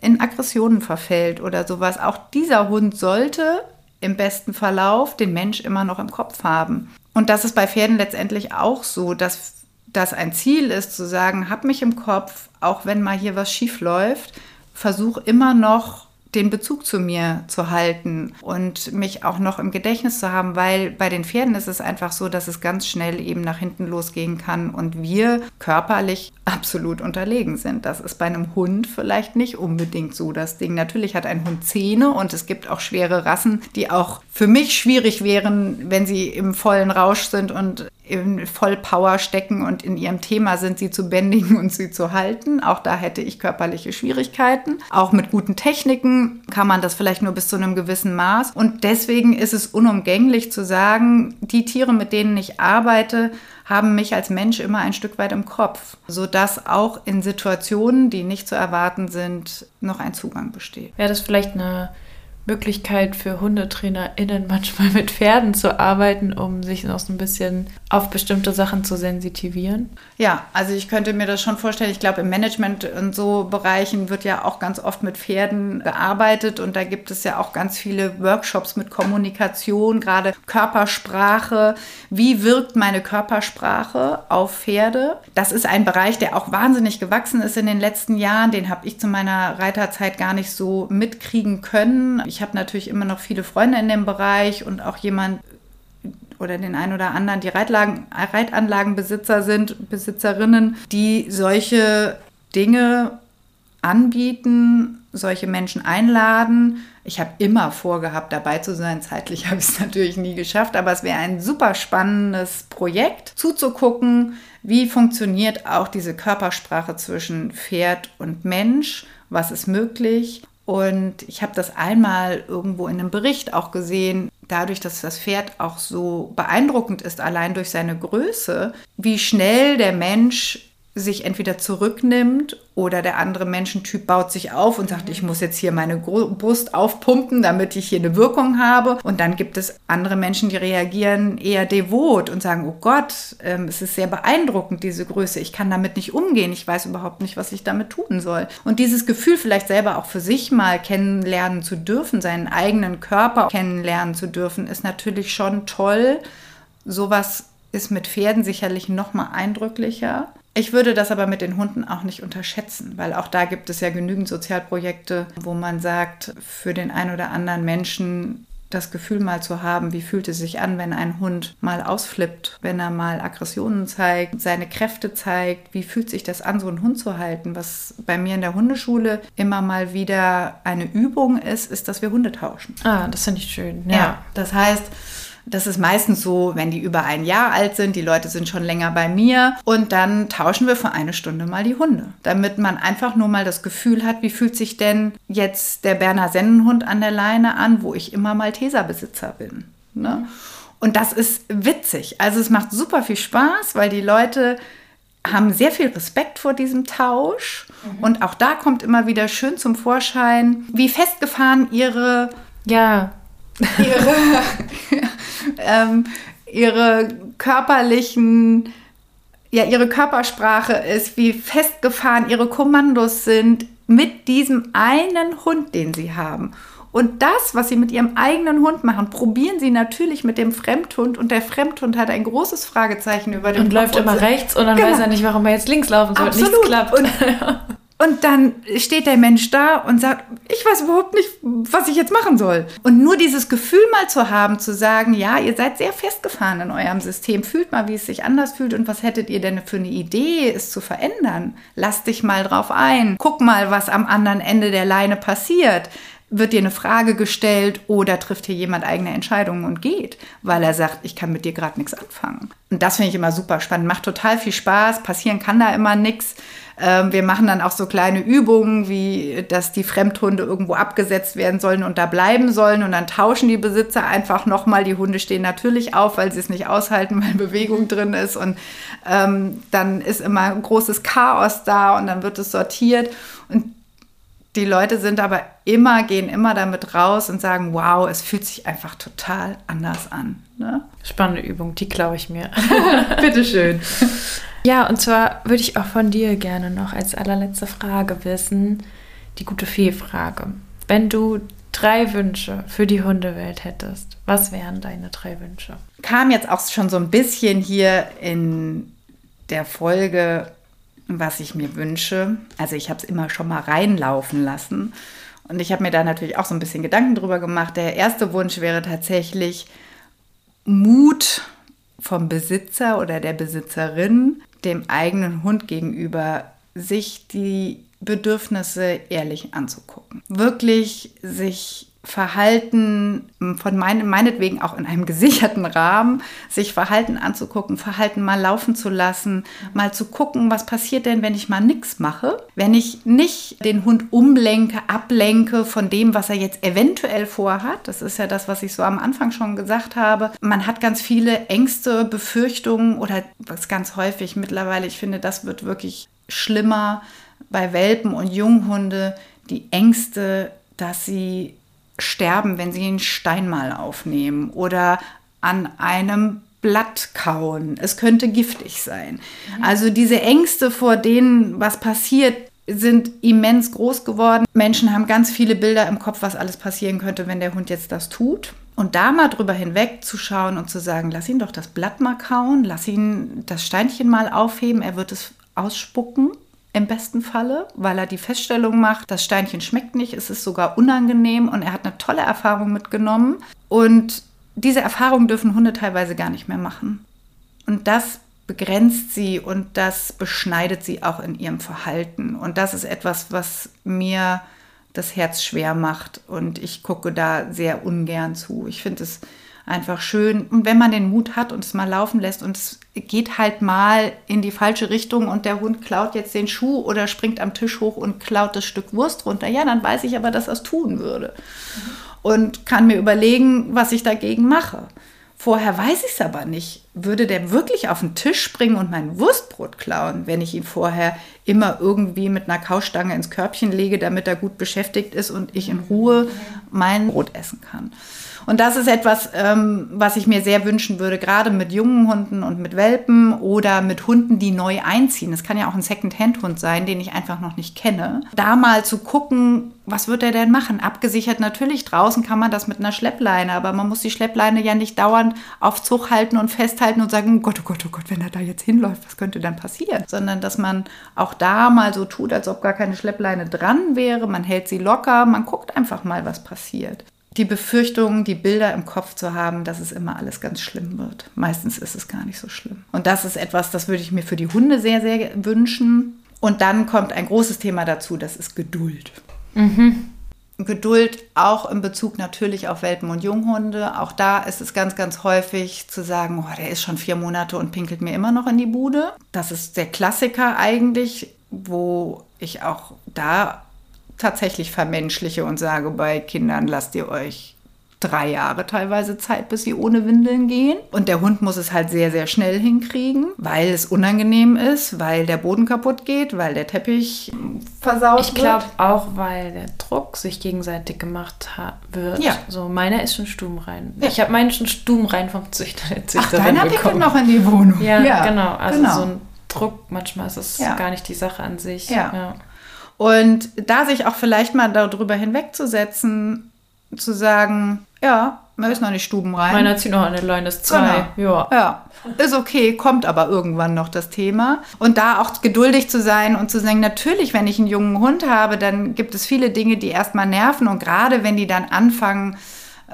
Speaker 1: in Aggressionen verfällt oder sowas. Auch dieser Hund sollte im besten Verlauf den Mensch immer noch im Kopf haben. Und das ist bei Pferden letztendlich auch so, dass das ein Ziel ist, zu sagen, hab mich im Kopf, auch wenn mal hier was schief läuft, versuch immer noch den Bezug zu mir zu halten und mich auch noch im Gedächtnis zu haben, weil bei den Pferden ist es einfach so, dass es ganz schnell eben nach hinten losgehen kann und wir körperlich absolut unterlegen sind. Das ist bei einem Hund vielleicht nicht unbedingt so das Ding. Natürlich hat ein Hund Zähne und es gibt auch schwere Rassen, die auch für mich schwierig wären, wenn sie im vollen Rausch sind und in Vollpower stecken und in ihrem Thema sind, sie zu bändigen und sie zu halten. Auch da hätte ich körperliche Schwierigkeiten. Auch mit guten Techniken kann man das vielleicht nur bis zu einem gewissen Maß. Und deswegen ist es unumgänglich zu sagen, die Tiere, mit denen ich arbeite, haben mich als Mensch immer ein Stück weit im Kopf, sodass auch in Situationen, die nicht zu erwarten sind, noch ein Zugang besteht.
Speaker 2: Wäre das vielleicht eine Möglichkeit für HundetrainerInnen manchmal mit Pferden zu arbeiten, um sich noch so ein bisschen auf bestimmte Sachen zu sensitivieren?
Speaker 1: Ja, also ich könnte mir das schon vorstellen. Ich glaube, im Management und so Bereichen wird ja auch ganz oft mit Pferden gearbeitet und da gibt es ja auch ganz viele Workshops mit Kommunikation, gerade Körpersprache. Wie wirkt meine Körpersprache auf Pferde? Das ist ein Bereich, der auch wahnsinnig gewachsen ist in den letzten Jahren. Den habe ich zu meiner Reiterzeit gar nicht so mitkriegen können ich habe natürlich immer noch viele Freunde in dem Bereich und auch jemand oder den einen oder anderen, die Reitlagen, Reitanlagenbesitzer sind, Besitzerinnen, die solche Dinge anbieten, solche Menschen einladen. Ich habe immer vorgehabt, dabei zu sein. Zeitlich habe ich es natürlich nie geschafft, aber es wäre ein super spannendes Projekt, zuzugucken, wie funktioniert auch diese Körpersprache zwischen Pferd und Mensch, was ist möglich und ich habe das einmal irgendwo in einem Bericht auch gesehen, dadurch, dass das Pferd auch so beeindruckend ist, allein durch seine Größe, wie schnell der Mensch sich entweder zurücknimmt oder der andere Menschentyp baut sich auf und sagt, ich muss jetzt hier meine Brust aufpumpen, damit ich hier eine Wirkung habe. Und dann gibt es andere Menschen, die reagieren eher devot und sagen, oh Gott, ähm, es ist sehr beeindruckend, diese Größe. Ich kann damit nicht umgehen. Ich weiß überhaupt nicht, was ich damit tun soll. Und dieses Gefühl vielleicht selber auch für sich mal kennenlernen zu dürfen, seinen eigenen Körper kennenlernen zu dürfen, ist natürlich schon toll. Sowas ist mit Pferden sicherlich noch mal eindrücklicher. Ich würde das aber mit den Hunden auch nicht unterschätzen, weil auch da gibt es ja genügend Sozialprojekte, wo man sagt, für den einen oder anderen Menschen das Gefühl mal zu haben, wie fühlt es sich an, wenn ein Hund mal ausflippt, wenn er mal Aggressionen zeigt, seine Kräfte zeigt, wie fühlt sich das an, so einen Hund zu halten. Was bei mir in der Hundeschule immer mal wieder eine Übung ist, ist, dass wir Hunde tauschen.
Speaker 2: Ah, das finde ich schön.
Speaker 1: Ja, ja das heißt, das ist meistens so, wenn die über ein Jahr alt sind, die Leute sind schon länger bei mir und dann tauschen wir für eine Stunde mal die Hunde, damit man einfach nur mal das Gefühl hat, wie fühlt sich denn jetzt der Berner Sennenhund an der Leine an, wo ich immer Malteserbesitzer bin. Ne? Und das ist witzig. Also es macht super viel Spaß, weil die Leute haben sehr viel Respekt vor diesem Tausch. Mhm. Und auch da kommt immer wieder schön zum Vorschein, wie festgefahren ihre
Speaker 2: ja.
Speaker 1: Ihre, ähm, ihre körperlichen, ja, ihre Körpersprache ist, wie festgefahren ihre Kommandos sind mit diesem einen Hund, den sie haben. Und das, was sie mit ihrem eigenen Hund machen, probieren sie natürlich mit dem Fremdhund und der Fremdhund hat ein großes Fragezeichen über den
Speaker 2: Und Kopf läuft immer rechts und dann genau. weiß er nicht, warum er jetzt links laufen soll.
Speaker 1: Absolut. Nichts klappt. Und, Und dann steht der Mensch da und sagt, ich weiß überhaupt nicht, was ich jetzt machen soll. Und nur dieses Gefühl mal zu haben, zu sagen, ja, ihr seid sehr festgefahren in eurem System, fühlt mal, wie es sich anders fühlt und was hättet ihr denn für eine Idee, es zu verändern. Lass dich mal drauf ein. Guck mal, was am anderen Ende der Leine passiert wird dir eine Frage gestellt oder trifft hier jemand eigene Entscheidungen und geht, weil er sagt, ich kann mit dir gerade nichts anfangen. Und das finde ich immer super spannend, macht total viel Spaß, passieren kann da immer nichts. Ähm, wir machen dann auch so kleine Übungen, wie dass die Fremdhunde irgendwo abgesetzt werden sollen und da bleiben sollen und dann tauschen die Besitzer einfach nochmal. Die Hunde stehen natürlich auf, weil sie es nicht aushalten, weil Bewegung drin ist und ähm, dann ist immer ein großes Chaos da und dann wird es sortiert und die Leute sind aber immer, gehen immer damit raus und sagen, wow, es fühlt sich einfach total anders an. Ne?
Speaker 2: Spannende Übung, die glaube ich mir.
Speaker 1: Bitteschön.
Speaker 2: Ja, und zwar würde ich auch von dir gerne noch als allerletzte Frage wissen, die gute Fee-Frage. Wenn du drei Wünsche für die Hundewelt hättest, was wären deine drei Wünsche?
Speaker 1: Kam jetzt auch schon so ein bisschen hier in der Folge was ich mir wünsche. Also ich habe es immer schon mal reinlaufen lassen. Und ich habe mir da natürlich auch so ein bisschen Gedanken drüber gemacht. Der erste Wunsch wäre tatsächlich Mut vom Besitzer oder der Besitzerin, dem eigenen Hund gegenüber, sich die Bedürfnisse ehrlich anzugucken. Wirklich sich Verhalten von meinem, meinetwegen auch in einem gesicherten Rahmen, sich Verhalten anzugucken, Verhalten mal laufen zu lassen, mal zu gucken, was passiert denn, wenn ich mal nichts mache, wenn ich nicht den Hund umlenke, ablenke von dem, was er jetzt eventuell vorhat. Das ist ja das, was ich so am Anfang schon gesagt habe. Man hat ganz viele Ängste, Befürchtungen oder was ganz häufig mittlerweile, ich finde, das wird wirklich schlimmer bei Welpen und Junghunde, die Ängste, dass sie sterben, wenn sie einen Stein mal aufnehmen oder an einem Blatt kauen. Es könnte giftig sein. Mhm. Also diese Ängste vor denen, was passiert, sind immens groß geworden. Menschen haben ganz viele Bilder im Kopf, was alles passieren könnte, wenn der Hund jetzt das tut. Und da mal drüber hinwegzuschauen und zu sagen, lass ihn doch das Blatt mal kauen, lass ihn das Steinchen mal aufheben, er wird es ausspucken im besten Falle, weil er die Feststellung macht, das Steinchen schmeckt nicht, es ist sogar unangenehm und er hat eine tolle Erfahrung mitgenommen. Und diese Erfahrung dürfen Hunde teilweise gar nicht mehr machen. Und das begrenzt sie und das beschneidet sie auch in ihrem Verhalten. Und das ist etwas, was mir das Herz schwer macht. Und ich gucke da sehr ungern zu. Ich finde es einfach schön. Und wenn man den Mut hat und es mal laufen lässt und es geht halt mal in die falsche Richtung und der Hund klaut jetzt den Schuh oder springt am Tisch hoch und klaut das Stück Wurst runter, ja, dann weiß ich aber, dass er es tun würde. Und kann mir überlegen, was ich dagegen mache. Vorher weiß ich es aber nicht. Würde der wirklich auf den Tisch springen und mein Wurstbrot klauen, wenn ich ihn vorher immer irgendwie mit einer Kaustange ins Körbchen lege, damit er gut beschäftigt ist und ich in Ruhe mein Brot essen kann? Und das ist etwas, ähm, was ich mir sehr wünschen würde, gerade mit jungen Hunden und mit Welpen oder mit Hunden, die neu einziehen. Es kann ja auch ein Second-Hand-Hund sein, den ich einfach noch nicht kenne. Da mal zu gucken, was wird er denn machen? Abgesichert natürlich, draußen kann man das mit einer Schleppleine, aber man muss die Schleppleine ja nicht dauernd auf Zug halten und festhalten und sagen, oh Gott, oh Gott, oh Gott, wenn er da jetzt hinläuft, was könnte dann passieren? Sondern dass man auch da mal so tut, als ob gar keine Schleppleine dran wäre. Man hält sie locker, man guckt einfach mal, was passiert die Befürchtung, die Bilder im Kopf zu haben, dass es immer alles ganz schlimm wird. Meistens ist es gar nicht so schlimm. Und das ist etwas, das würde ich mir für die Hunde sehr, sehr wünschen. Und dann kommt ein großes Thema dazu, das ist Geduld. Mhm. Geduld auch in Bezug natürlich auf Welpen und Junghunde. Auch da ist es ganz, ganz häufig zu sagen, oh, der ist schon vier Monate und pinkelt mir immer noch in die Bude. Das ist der Klassiker eigentlich, wo ich auch da tatsächlich vermenschliche und sage, bei Kindern lasst ihr euch drei Jahre teilweise Zeit, bis sie ohne Windeln gehen. Und der Hund muss es halt sehr, sehr schnell hinkriegen, weil es unangenehm ist, weil der Boden kaputt geht, weil der Teppich versaut
Speaker 2: ich wird. Ich glaube auch, weil der Druck sich gegenseitig gemacht wird. Ja. So, meiner ist schon stummrein. Ja. Ich habe meinen schon stummrein vom Züchter. Der
Speaker 1: Ach, deiner pickelt noch in die Wohnung.
Speaker 2: Ja, ja genau. Also genau. so ein Druck, manchmal ist es ja. gar nicht die Sache an sich.
Speaker 1: ja. Und da sich auch vielleicht mal darüber hinwegzusetzen, zu sagen, ja, Man ist noch nicht stubenrein.
Speaker 2: Meiner zieht noch eine Leine ist zwei.
Speaker 1: Genau. Ja. ja. Ist okay, kommt aber irgendwann noch das Thema. Und da auch geduldig zu sein und zu sagen, natürlich, wenn ich einen jungen Hund habe, dann gibt es viele Dinge, die erstmal nerven. Und gerade wenn die dann anfangen,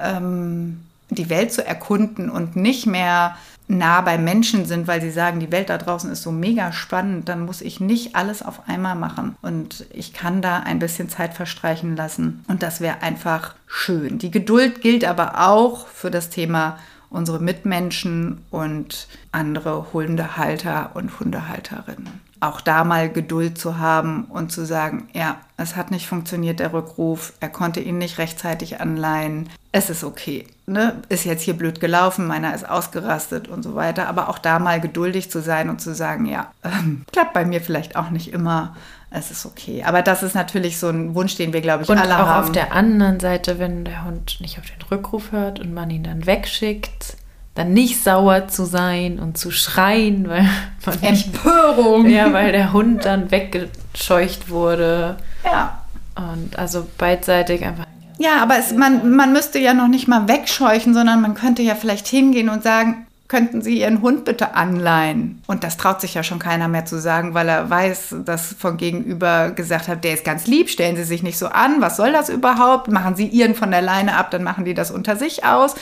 Speaker 1: ähm, die Welt zu erkunden und nicht mehr nah bei Menschen sind, weil sie sagen, die Welt da draußen ist so mega spannend, dann muss ich nicht alles auf einmal machen. Und ich kann da ein bisschen Zeit verstreichen lassen. Und das wäre einfach schön. Die Geduld gilt aber auch für das Thema unsere Mitmenschen und andere Hundehalter und Hundehalterinnen auch da mal Geduld zu haben und zu sagen, ja, es hat nicht funktioniert, der Rückruf, er konnte ihn nicht rechtzeitig anleihen, es ist okay. Ne? Ist jetzt hier blöd gelaufen, meiner ist ausgerastet und so weiter, aber auch da mal geduldig zu sein und zu sagen, ja, ähm, klappt bei mir vielleicht auch nicht immer, es ist okay. Aber das ist natürlich so ein Wunsch, den wir, glaube ich,
Speaker 2: und
Speaker 1: alle
Speaker 2: auch
Speaker 1: haben.
Speaker 2: auf der anderen Seite, wenn der Hund nicht auf den Rückruf hört und man ihn dann wegschickt, dann nicht sauer zu sein und zu schreien, weil man
Speaker 1: Empörung.
Speaker 2: Nicht, ja, weil der Hund dann weggescheucht wurde.
Speaker 1: Ja.
Speaker 2: Und also beidseitig einfach.
Speaker 1: Ja, aber es, man, man müsste ja noch nicht mal wegscheuchen, sondern man könnte ja vielleicht hingehen und sagen, könnten Sie Ihren Hund bitte anleihen? Und das traut sich ja schon keiner mehr zu sagen, weil er weiß, dass von gegenüber gesagt hat, der ist ganz lieb, stellen Sie sich nicht so an, was soll das überhaupt? Machen Sie Ihren von der Leine ab, dann machen die das unter sich aus.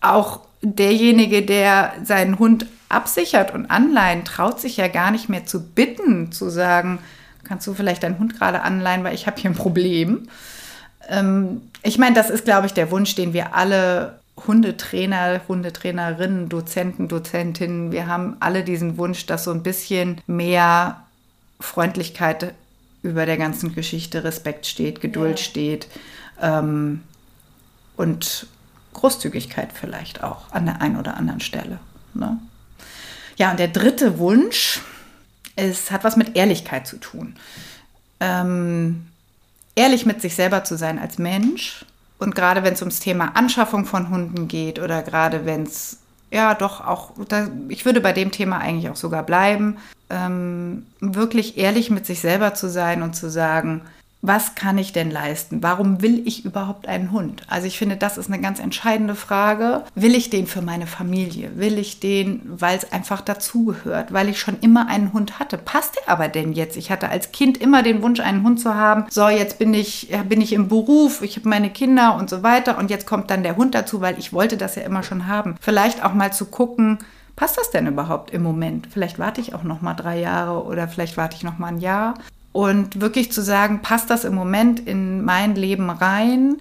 Speaker 1: Auch derjenige, der seinen Hund absichert und anleihen, traut sich ja gar nicht mehr zu bitten, zu sagen, kannst du vielleicht deinen Hund gerade anleihen, weil ich habe hier ein Problem. Ähm, ich meine, das ist, glaube ich, der Wunsch, den wir alle Hundetrainer, Hundetrainerinnen, Dozenten, Dozentinnen, wir haben alle diesen Wunsch, dass so ein bisschen mehr Freundlichkeit über der ganzen Geschichte, Respekt steht, Geduld ja. steht ähm, und Großzügigkeit vielleicht auch an der einen oder anderen Stelle. Ne? Ja, und der dritte Wunsch ist, hat was mit Ehrlichkeit zu tun. Ähm, ehrlich mit sich selber zu sein als Mensch. Und gerade wenn es ums Thema Anschaffung von Hunden geht oder gerade wenn es, ja doch auch, da, ich würde bei dem Thema eigentlich auch sogar bleiben, ähm, wirklich ehrlich mit sich selber zu sein und zu sagen, was kann ich denn leisten? Warum will ich überhaupt einen Hund? Also ich finde, das ist eine ganz entscheidende Frage. Will ich den für meine Familie? Will ich den, weil es einfach dazugehört? Weil ich schon immer einen Hund hatte? Passt der aber denn jetzt? Ich hatte als Kind immer den Wunsch, einen Hund zu haben. So, jetzt bin ich, bin ich im Beruf, ich habe meine Kinder und so weiter. Und jetzt kommt dann der Hund dazu, weil ich wollte das ja immer schon haben. Vielleicht auch mal zu gucken, passt das denn überhaupt im Moment? Vielleicht warte ich auch noch mal drei Jahre oder vielleicht warte ich noch mal ein Jahr und wirklich zu sagen, passt das im Moment in mein Leben rein?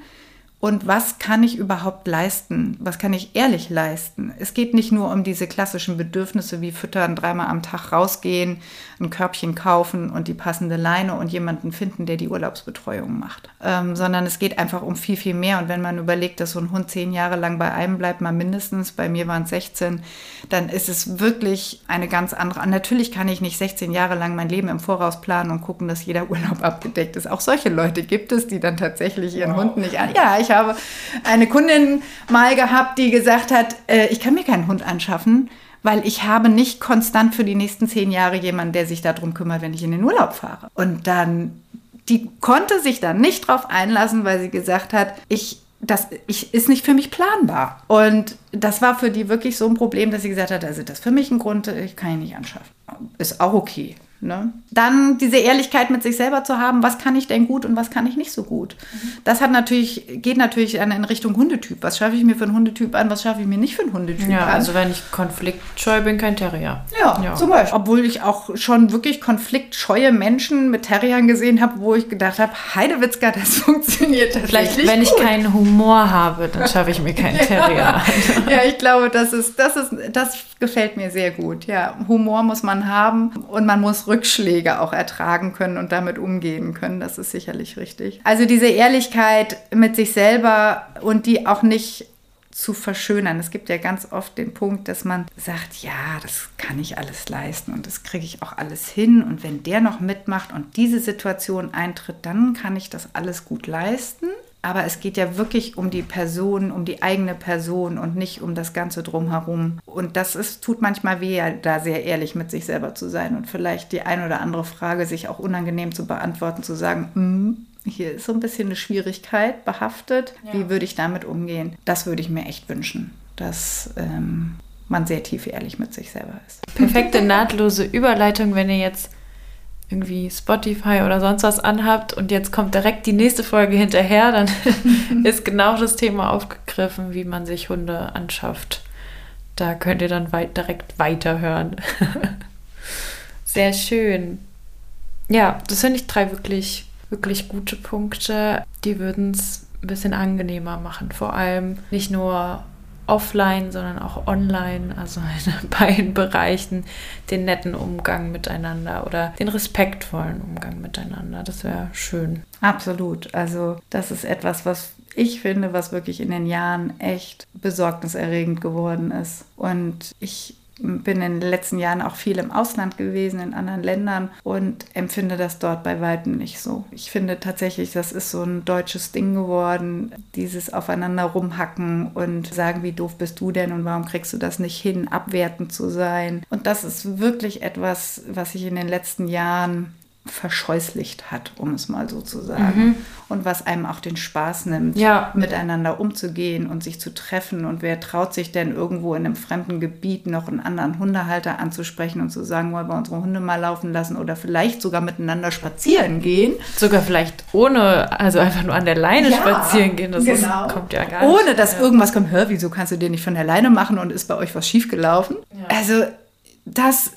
Speaker 1: Und was kann ich überhaupt leisten? Was kann ich ehrlich leisten? Es geht nicht nur um diese klassischen Bedürfnisse wie füttern, dreimal am Tag rausgehen, ein Körbchen kaufen und die passende Leine und jemanden finden, der die Urlaubsbetreuung macht. Ähm, sondern es geht einfach um viel, viel mehr. Und wenn man überlegt, dass so ein Hund zehn Jahre lang bei einem bleibt, mal mindestens, bei mir waren es 16, dann ist es wirklich eine ganz andere. Natürlich kann ich nicht 16 Jahre lang mein Leben im Voraus planen und gucken, dass jeder Urlaub abgedeckt ist. Auch solche Leute gibt es, die dann tatsächlich ihren wow. Hund nicht an. Ja, ich habe eine Kundin mal gehabt, die gesagt hat, äh, ich kann mir keinen Hund anschaffen, weil ich habe nicht konstant für die nächsten zehn Jahre jemanden, der sich darum kümmert, wenn ich in den Urlaub fahre. Und dann, die konnte sich dann nicht drauf einlassen, weil sie gesagt hat, ich das ich, ist nicht für mich planbar. Und das war für die wirklich so ein Problem, dass sie gesagt hat, also das ist für mich ein Grund, ich kann ihn nicht anschaffen. Ist auch okay. Ne? Dann diese Ehrlichkeit mit sich selber zu haben, was kann ich denn gut und was kann ich nicht so gut. Mhm. Das hat natürlich, geht natürlich in Richtung Hundetyp. Was schaffe ich mir für einen Hundetyp an, was schaffe ich mir nicht für einen Hundetyp
Speaker 2: ja,
Speaker 1: an?
Speaker 2: Also wenn ich konfliktscheu bin, kein Terrier.
Speaker 1: Ja, ja, zum Beispiel. Obwohl ich auch schon wirklich konfliktscheue Menschen mit Terriern gesehen habe, wo ich gedacht habe, Heidewitzka, das funktioniert
Speaker 2: Vielleicht, wenn gut. ich keinen Humor habe, dann schaffe ich mir keinen Terrier an.
Speaker 1: ja, ich glaube, das ist, das ist, das gefällt mir sehr gut. Ja, Humor muss man haben und man muss Rückschläge auch ertragen können und damit umgehen können. Das ist sicherlich richtig. Also diese Ehrlichkeit mit sich selber und die auch nicht zu verschönern. Es gibt ja ganz oft den Punkt, dass man sagt, ja, das kann ich alles leisten und das kriege ich auch alles hin. Und wenn der noch mitmacht und diese Situation eintritt, dann kann ich das alles gut leisten. Aber es geht ja wirklich um die Person, um die eigene Person und nicht um das Ganze drumherum. Und das ist, tut manchmal weh, da sehr ehrlich mit sich selber zu sein und vielleicht die ein oder andere Frage sich auch unangenehm zu beantworten, zu sagen, mm, hier ist so ein bisschen eine Schwierigkeit behaftet. Ja. Wie würde ich damit umgehen? Das würde ich mir echt wünschen, dass ähm, man sehr tief ehrlich mit sich selber ist.
Speaker 2: Perfekte nahtlose Überleitung, wenn ihr jetzt irgendwie Spotify oder sonst was anhabt und jetzt kommt direkt die nächste Folge hinterher, dann ist genau das Thema aufgegriffen, wie man sich Hunde anschafft. Da könnt ihr dann weit, direkt weiterhören. Sehr schön. Ja, das sind ich drei wirklich, wirklich gute Punkte. Die würden es ein bisschen angenehmer machen. Vor allem nicht nur offline, sondern auch online, also in beiden Bereichen, den netten Umgang miteinander oder den respektvollen Umgang miteinander. Das wäre schön.
Speaker 1: Absolut. Also das ist etwas, was ich finde, was wirklich in den Jahren echt besorgniserregend geworden ist. Und ich bin in den letzten Jahren auch viel im Ausland gewesen, in anderen Ländern und empfinde das dort bei weitem nicht so. Ich finde tatsächlich, das ist so ein deutsches Ding geworden, dieses aufeinander rumhacken und sagen, wie doof bist du denn und warum kriegst du das nicht hin, abwertend zu sein. Und das ist wirklich etwas, was ich in den letzten Jahren verscheußlicht hat, um es mal so zu sagen. Mhm. Und was einem auch den Spaß nimmt, ja. miteinander umzugehen und sich zu treffen. Und wer traut sich denn irgendwo in einem fremden Gebiet noch einen anderen Hundehalter anzusprechen und zu sagen, wollen wir unsere Hunde mal laufen lassen oder vielleicht sogar miteinander spazieren gehen?
Speaker 2: Sogar vielleicht ohne, also einfach nur an der Leine ja, spazieren gehen. Das genau. ist, kommt ja gar
Speaker 1: nicht. Ohne dass ja. irgendwas kommt, hör, wieso kannst du dir nicht von der Leine machen und ist bei euch was schiefgelaufen? Also das,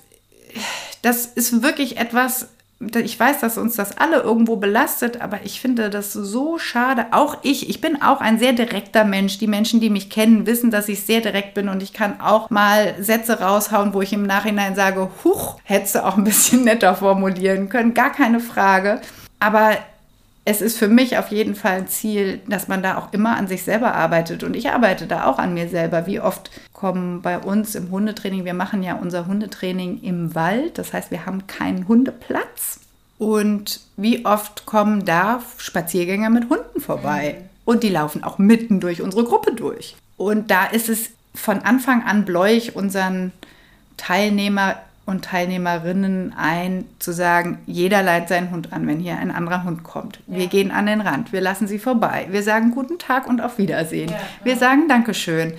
Speaker 1: das ist wirklich etwas, ich weiß, dass uns das alle irgendwo belastet, aber ich finde das so schade. Auch ich, ich bin auch ein sehr direkter Mensch. Die Menschen, die mich kennen, wissen, dass ich sehr direkt bin und ich kann auch mal Sätze raushauen, wo ich im Nachhinein sage, huch, hättest du auch ein bisschen netter formulieren können, gar keine Frage. Aber es ist für mich auf jeden Fall ein Ziel, dass man da auch immer an sich selber arbeitet. Und ich arbeite da auch an mir selber. Wie oft kommen bei uns im Hundetraining, wir machen ja unser Hundetraining im Wald, das heißt, wir haben keinen Hundeplatz. Und wie oft kommen da Spaziergänger mit Hunden vorbei? Und die laufen auch mitten durch unsere Gruppe durch. Und da ist es von Anfang an bläue ich unseren Teilnehmer und Teilnehmerinnen ein, zu sagen, jeder leitet seinen Hund an, wenn hier ein anderer Hund kommt. Ja. Wir gehen an den Rand, wir lassen sie vorbei. Wir sagen guten Tag und auf Wiedersehen. Ja, wir sagen Dankeschön.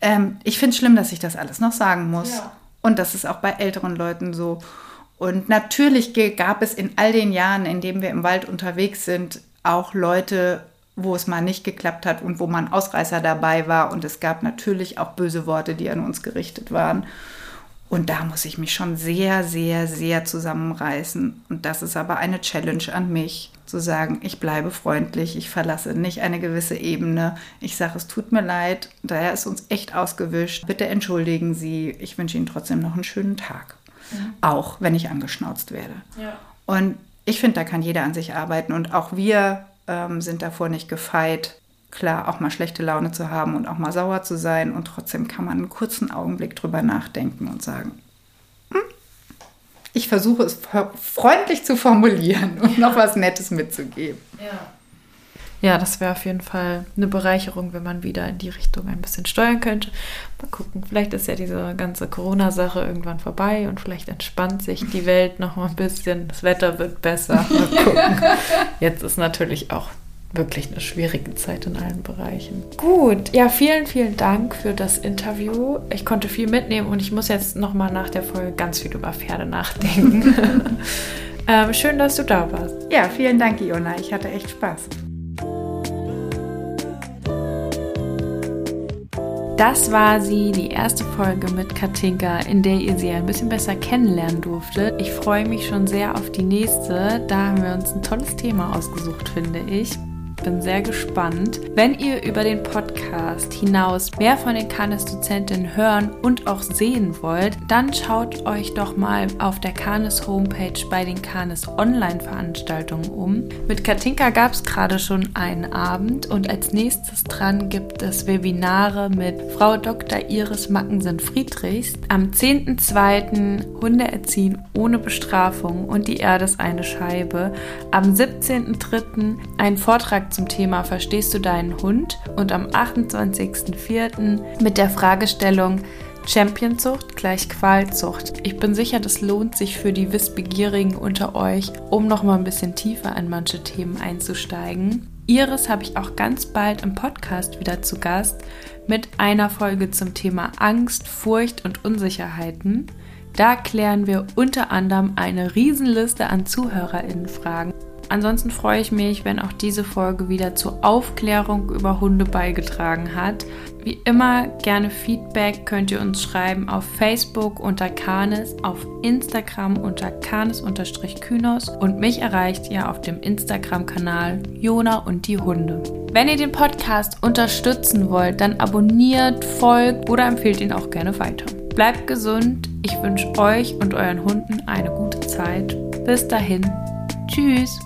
Speaker 1: Ähm, ich finde es schlimm, dass ich das alles noch sagen muss. Und das ist auch bei älteren Leuten so. Und natürlich gab es in all den Jahren, in denen wir im Wald unterwegs sind, auch Leute, wo es mal nicht geklappt hat und wo man Ausreißer dabei war. Und es gab natürlich auch böse Worte, die an uns gerichtet waren. Und da muss ich mich schon sehr, sehr, sehr zusammenreißen. Und das ist aber eine Challenge an mich, zu sagen, ich bleibe freundlich, ich verlasse nicht eine gewisse Ebene. Ich sage, es tut mir leid, daher ist uns echt ausgewischt. Bitte entschuldigen Sie, ich wünsche Ihnen trotzdem noch einen schönen Tag. Mhm. Auch wenn ich angeschnauzt werde. Ja. Und ich finde, da kann jeder an sich arbeiten. Und auch wir ähm, sind davor nicht gefeit, klar auch mal schlechte Laune zu haben und auch mal sauer zu sein und trotzdem kann man einen kurzen Augenblick drüber nachdenken und sagen, hm, ich versuche es freundlich zu formulieren und noch was Nettes mitzugeben.
Speaker 2: Ja. Ja, das wäre auf jeden Fall eine Bereicherung, wenn man wieder in die Richtung ein bisschen steuern könnte. Mal gucken, vielleicht ist ja diese ganze Corona-Sache irgendwann vorbei und vielleicht entspannt sich die Welt noch mal ein bisschen. Das Wetter wird besser. Mal gucken. Jetzt ist natürlich auch wirklich eine schwierige Zeit in allen Bereichen. Gut, ja, vielen, vielen Dank für das Interview. Ich konnte viel mitnehmen und ich muss jetzt nochmal nach der Folge ganz viel über Pferde nachdenken. ähm, schön, dass du da warst.
Speaker 1: Ja, vielen Dank, Iona. Ich hatte echt Spaß.
Speaker 2: Das war sie, die erste Folge mit Katinka, in der ihr sie ein bisschen besser kennenlernen durftet. Ich freue mich schon sehr auf die nächste. Da haben wir uns ein tolles Thema ausgesucht, finde ich bin sehr gespannt. Wenn ihr über den Podcast hinaus mehr von den Canis-Dozentinnen hören und auch sehen wollt, dann schaut euch doch mal auf der Canis Homepage bei den Canis Online-Veranstaltungen um. Mit Katinka gab es gerade schon einen Abend und als nächstes dran gibt es Webinare mit Frau Dr. Iris Mackensen-Friedrichs am 10.2. Hunde erziehen ohne Bestrafung und die Erde ist eine Scheibe. Am 17.3. ein Vortrag zum Thema Verstehst du deinen Hund? und am 28.04. mit der Fragestellung Championzucht gleich Qualzucht. Ich bin sicher, das lohnt sich für die Wissbegierigen unter euch, um noch mal ein bisschen tiefer in manche Themen einzusteigen. Iris habe ich auch ganz bald im Podcast wieder zu Gast mit einer Folge zum Thema Angst, Furcht und Unsicherheiten. Da klären wir unter anderem eine Riesenliste an ZuhörerInnenfragen. Ansonsten freue ich mich, wenn auch diese Folge wieder zur Aufklärung über Hunde beigetragen hat. Wie immer gerne Feedback könnt ihr uns schreiben auf Facebook unter Canis, auf Instagram unter Canis-Kynos und mich erreicht ihr auf dem Instagram-Kanal Jona und die Hunde. Wenn ihr den Podcast unterstützen wollt, dann abonniert, folgt oder empfehlt ihn auch gerne weiter. Bleibt gesund, ich wünsche euch und euren Hunden eine gute Zeit. Bis dahin, tschüss!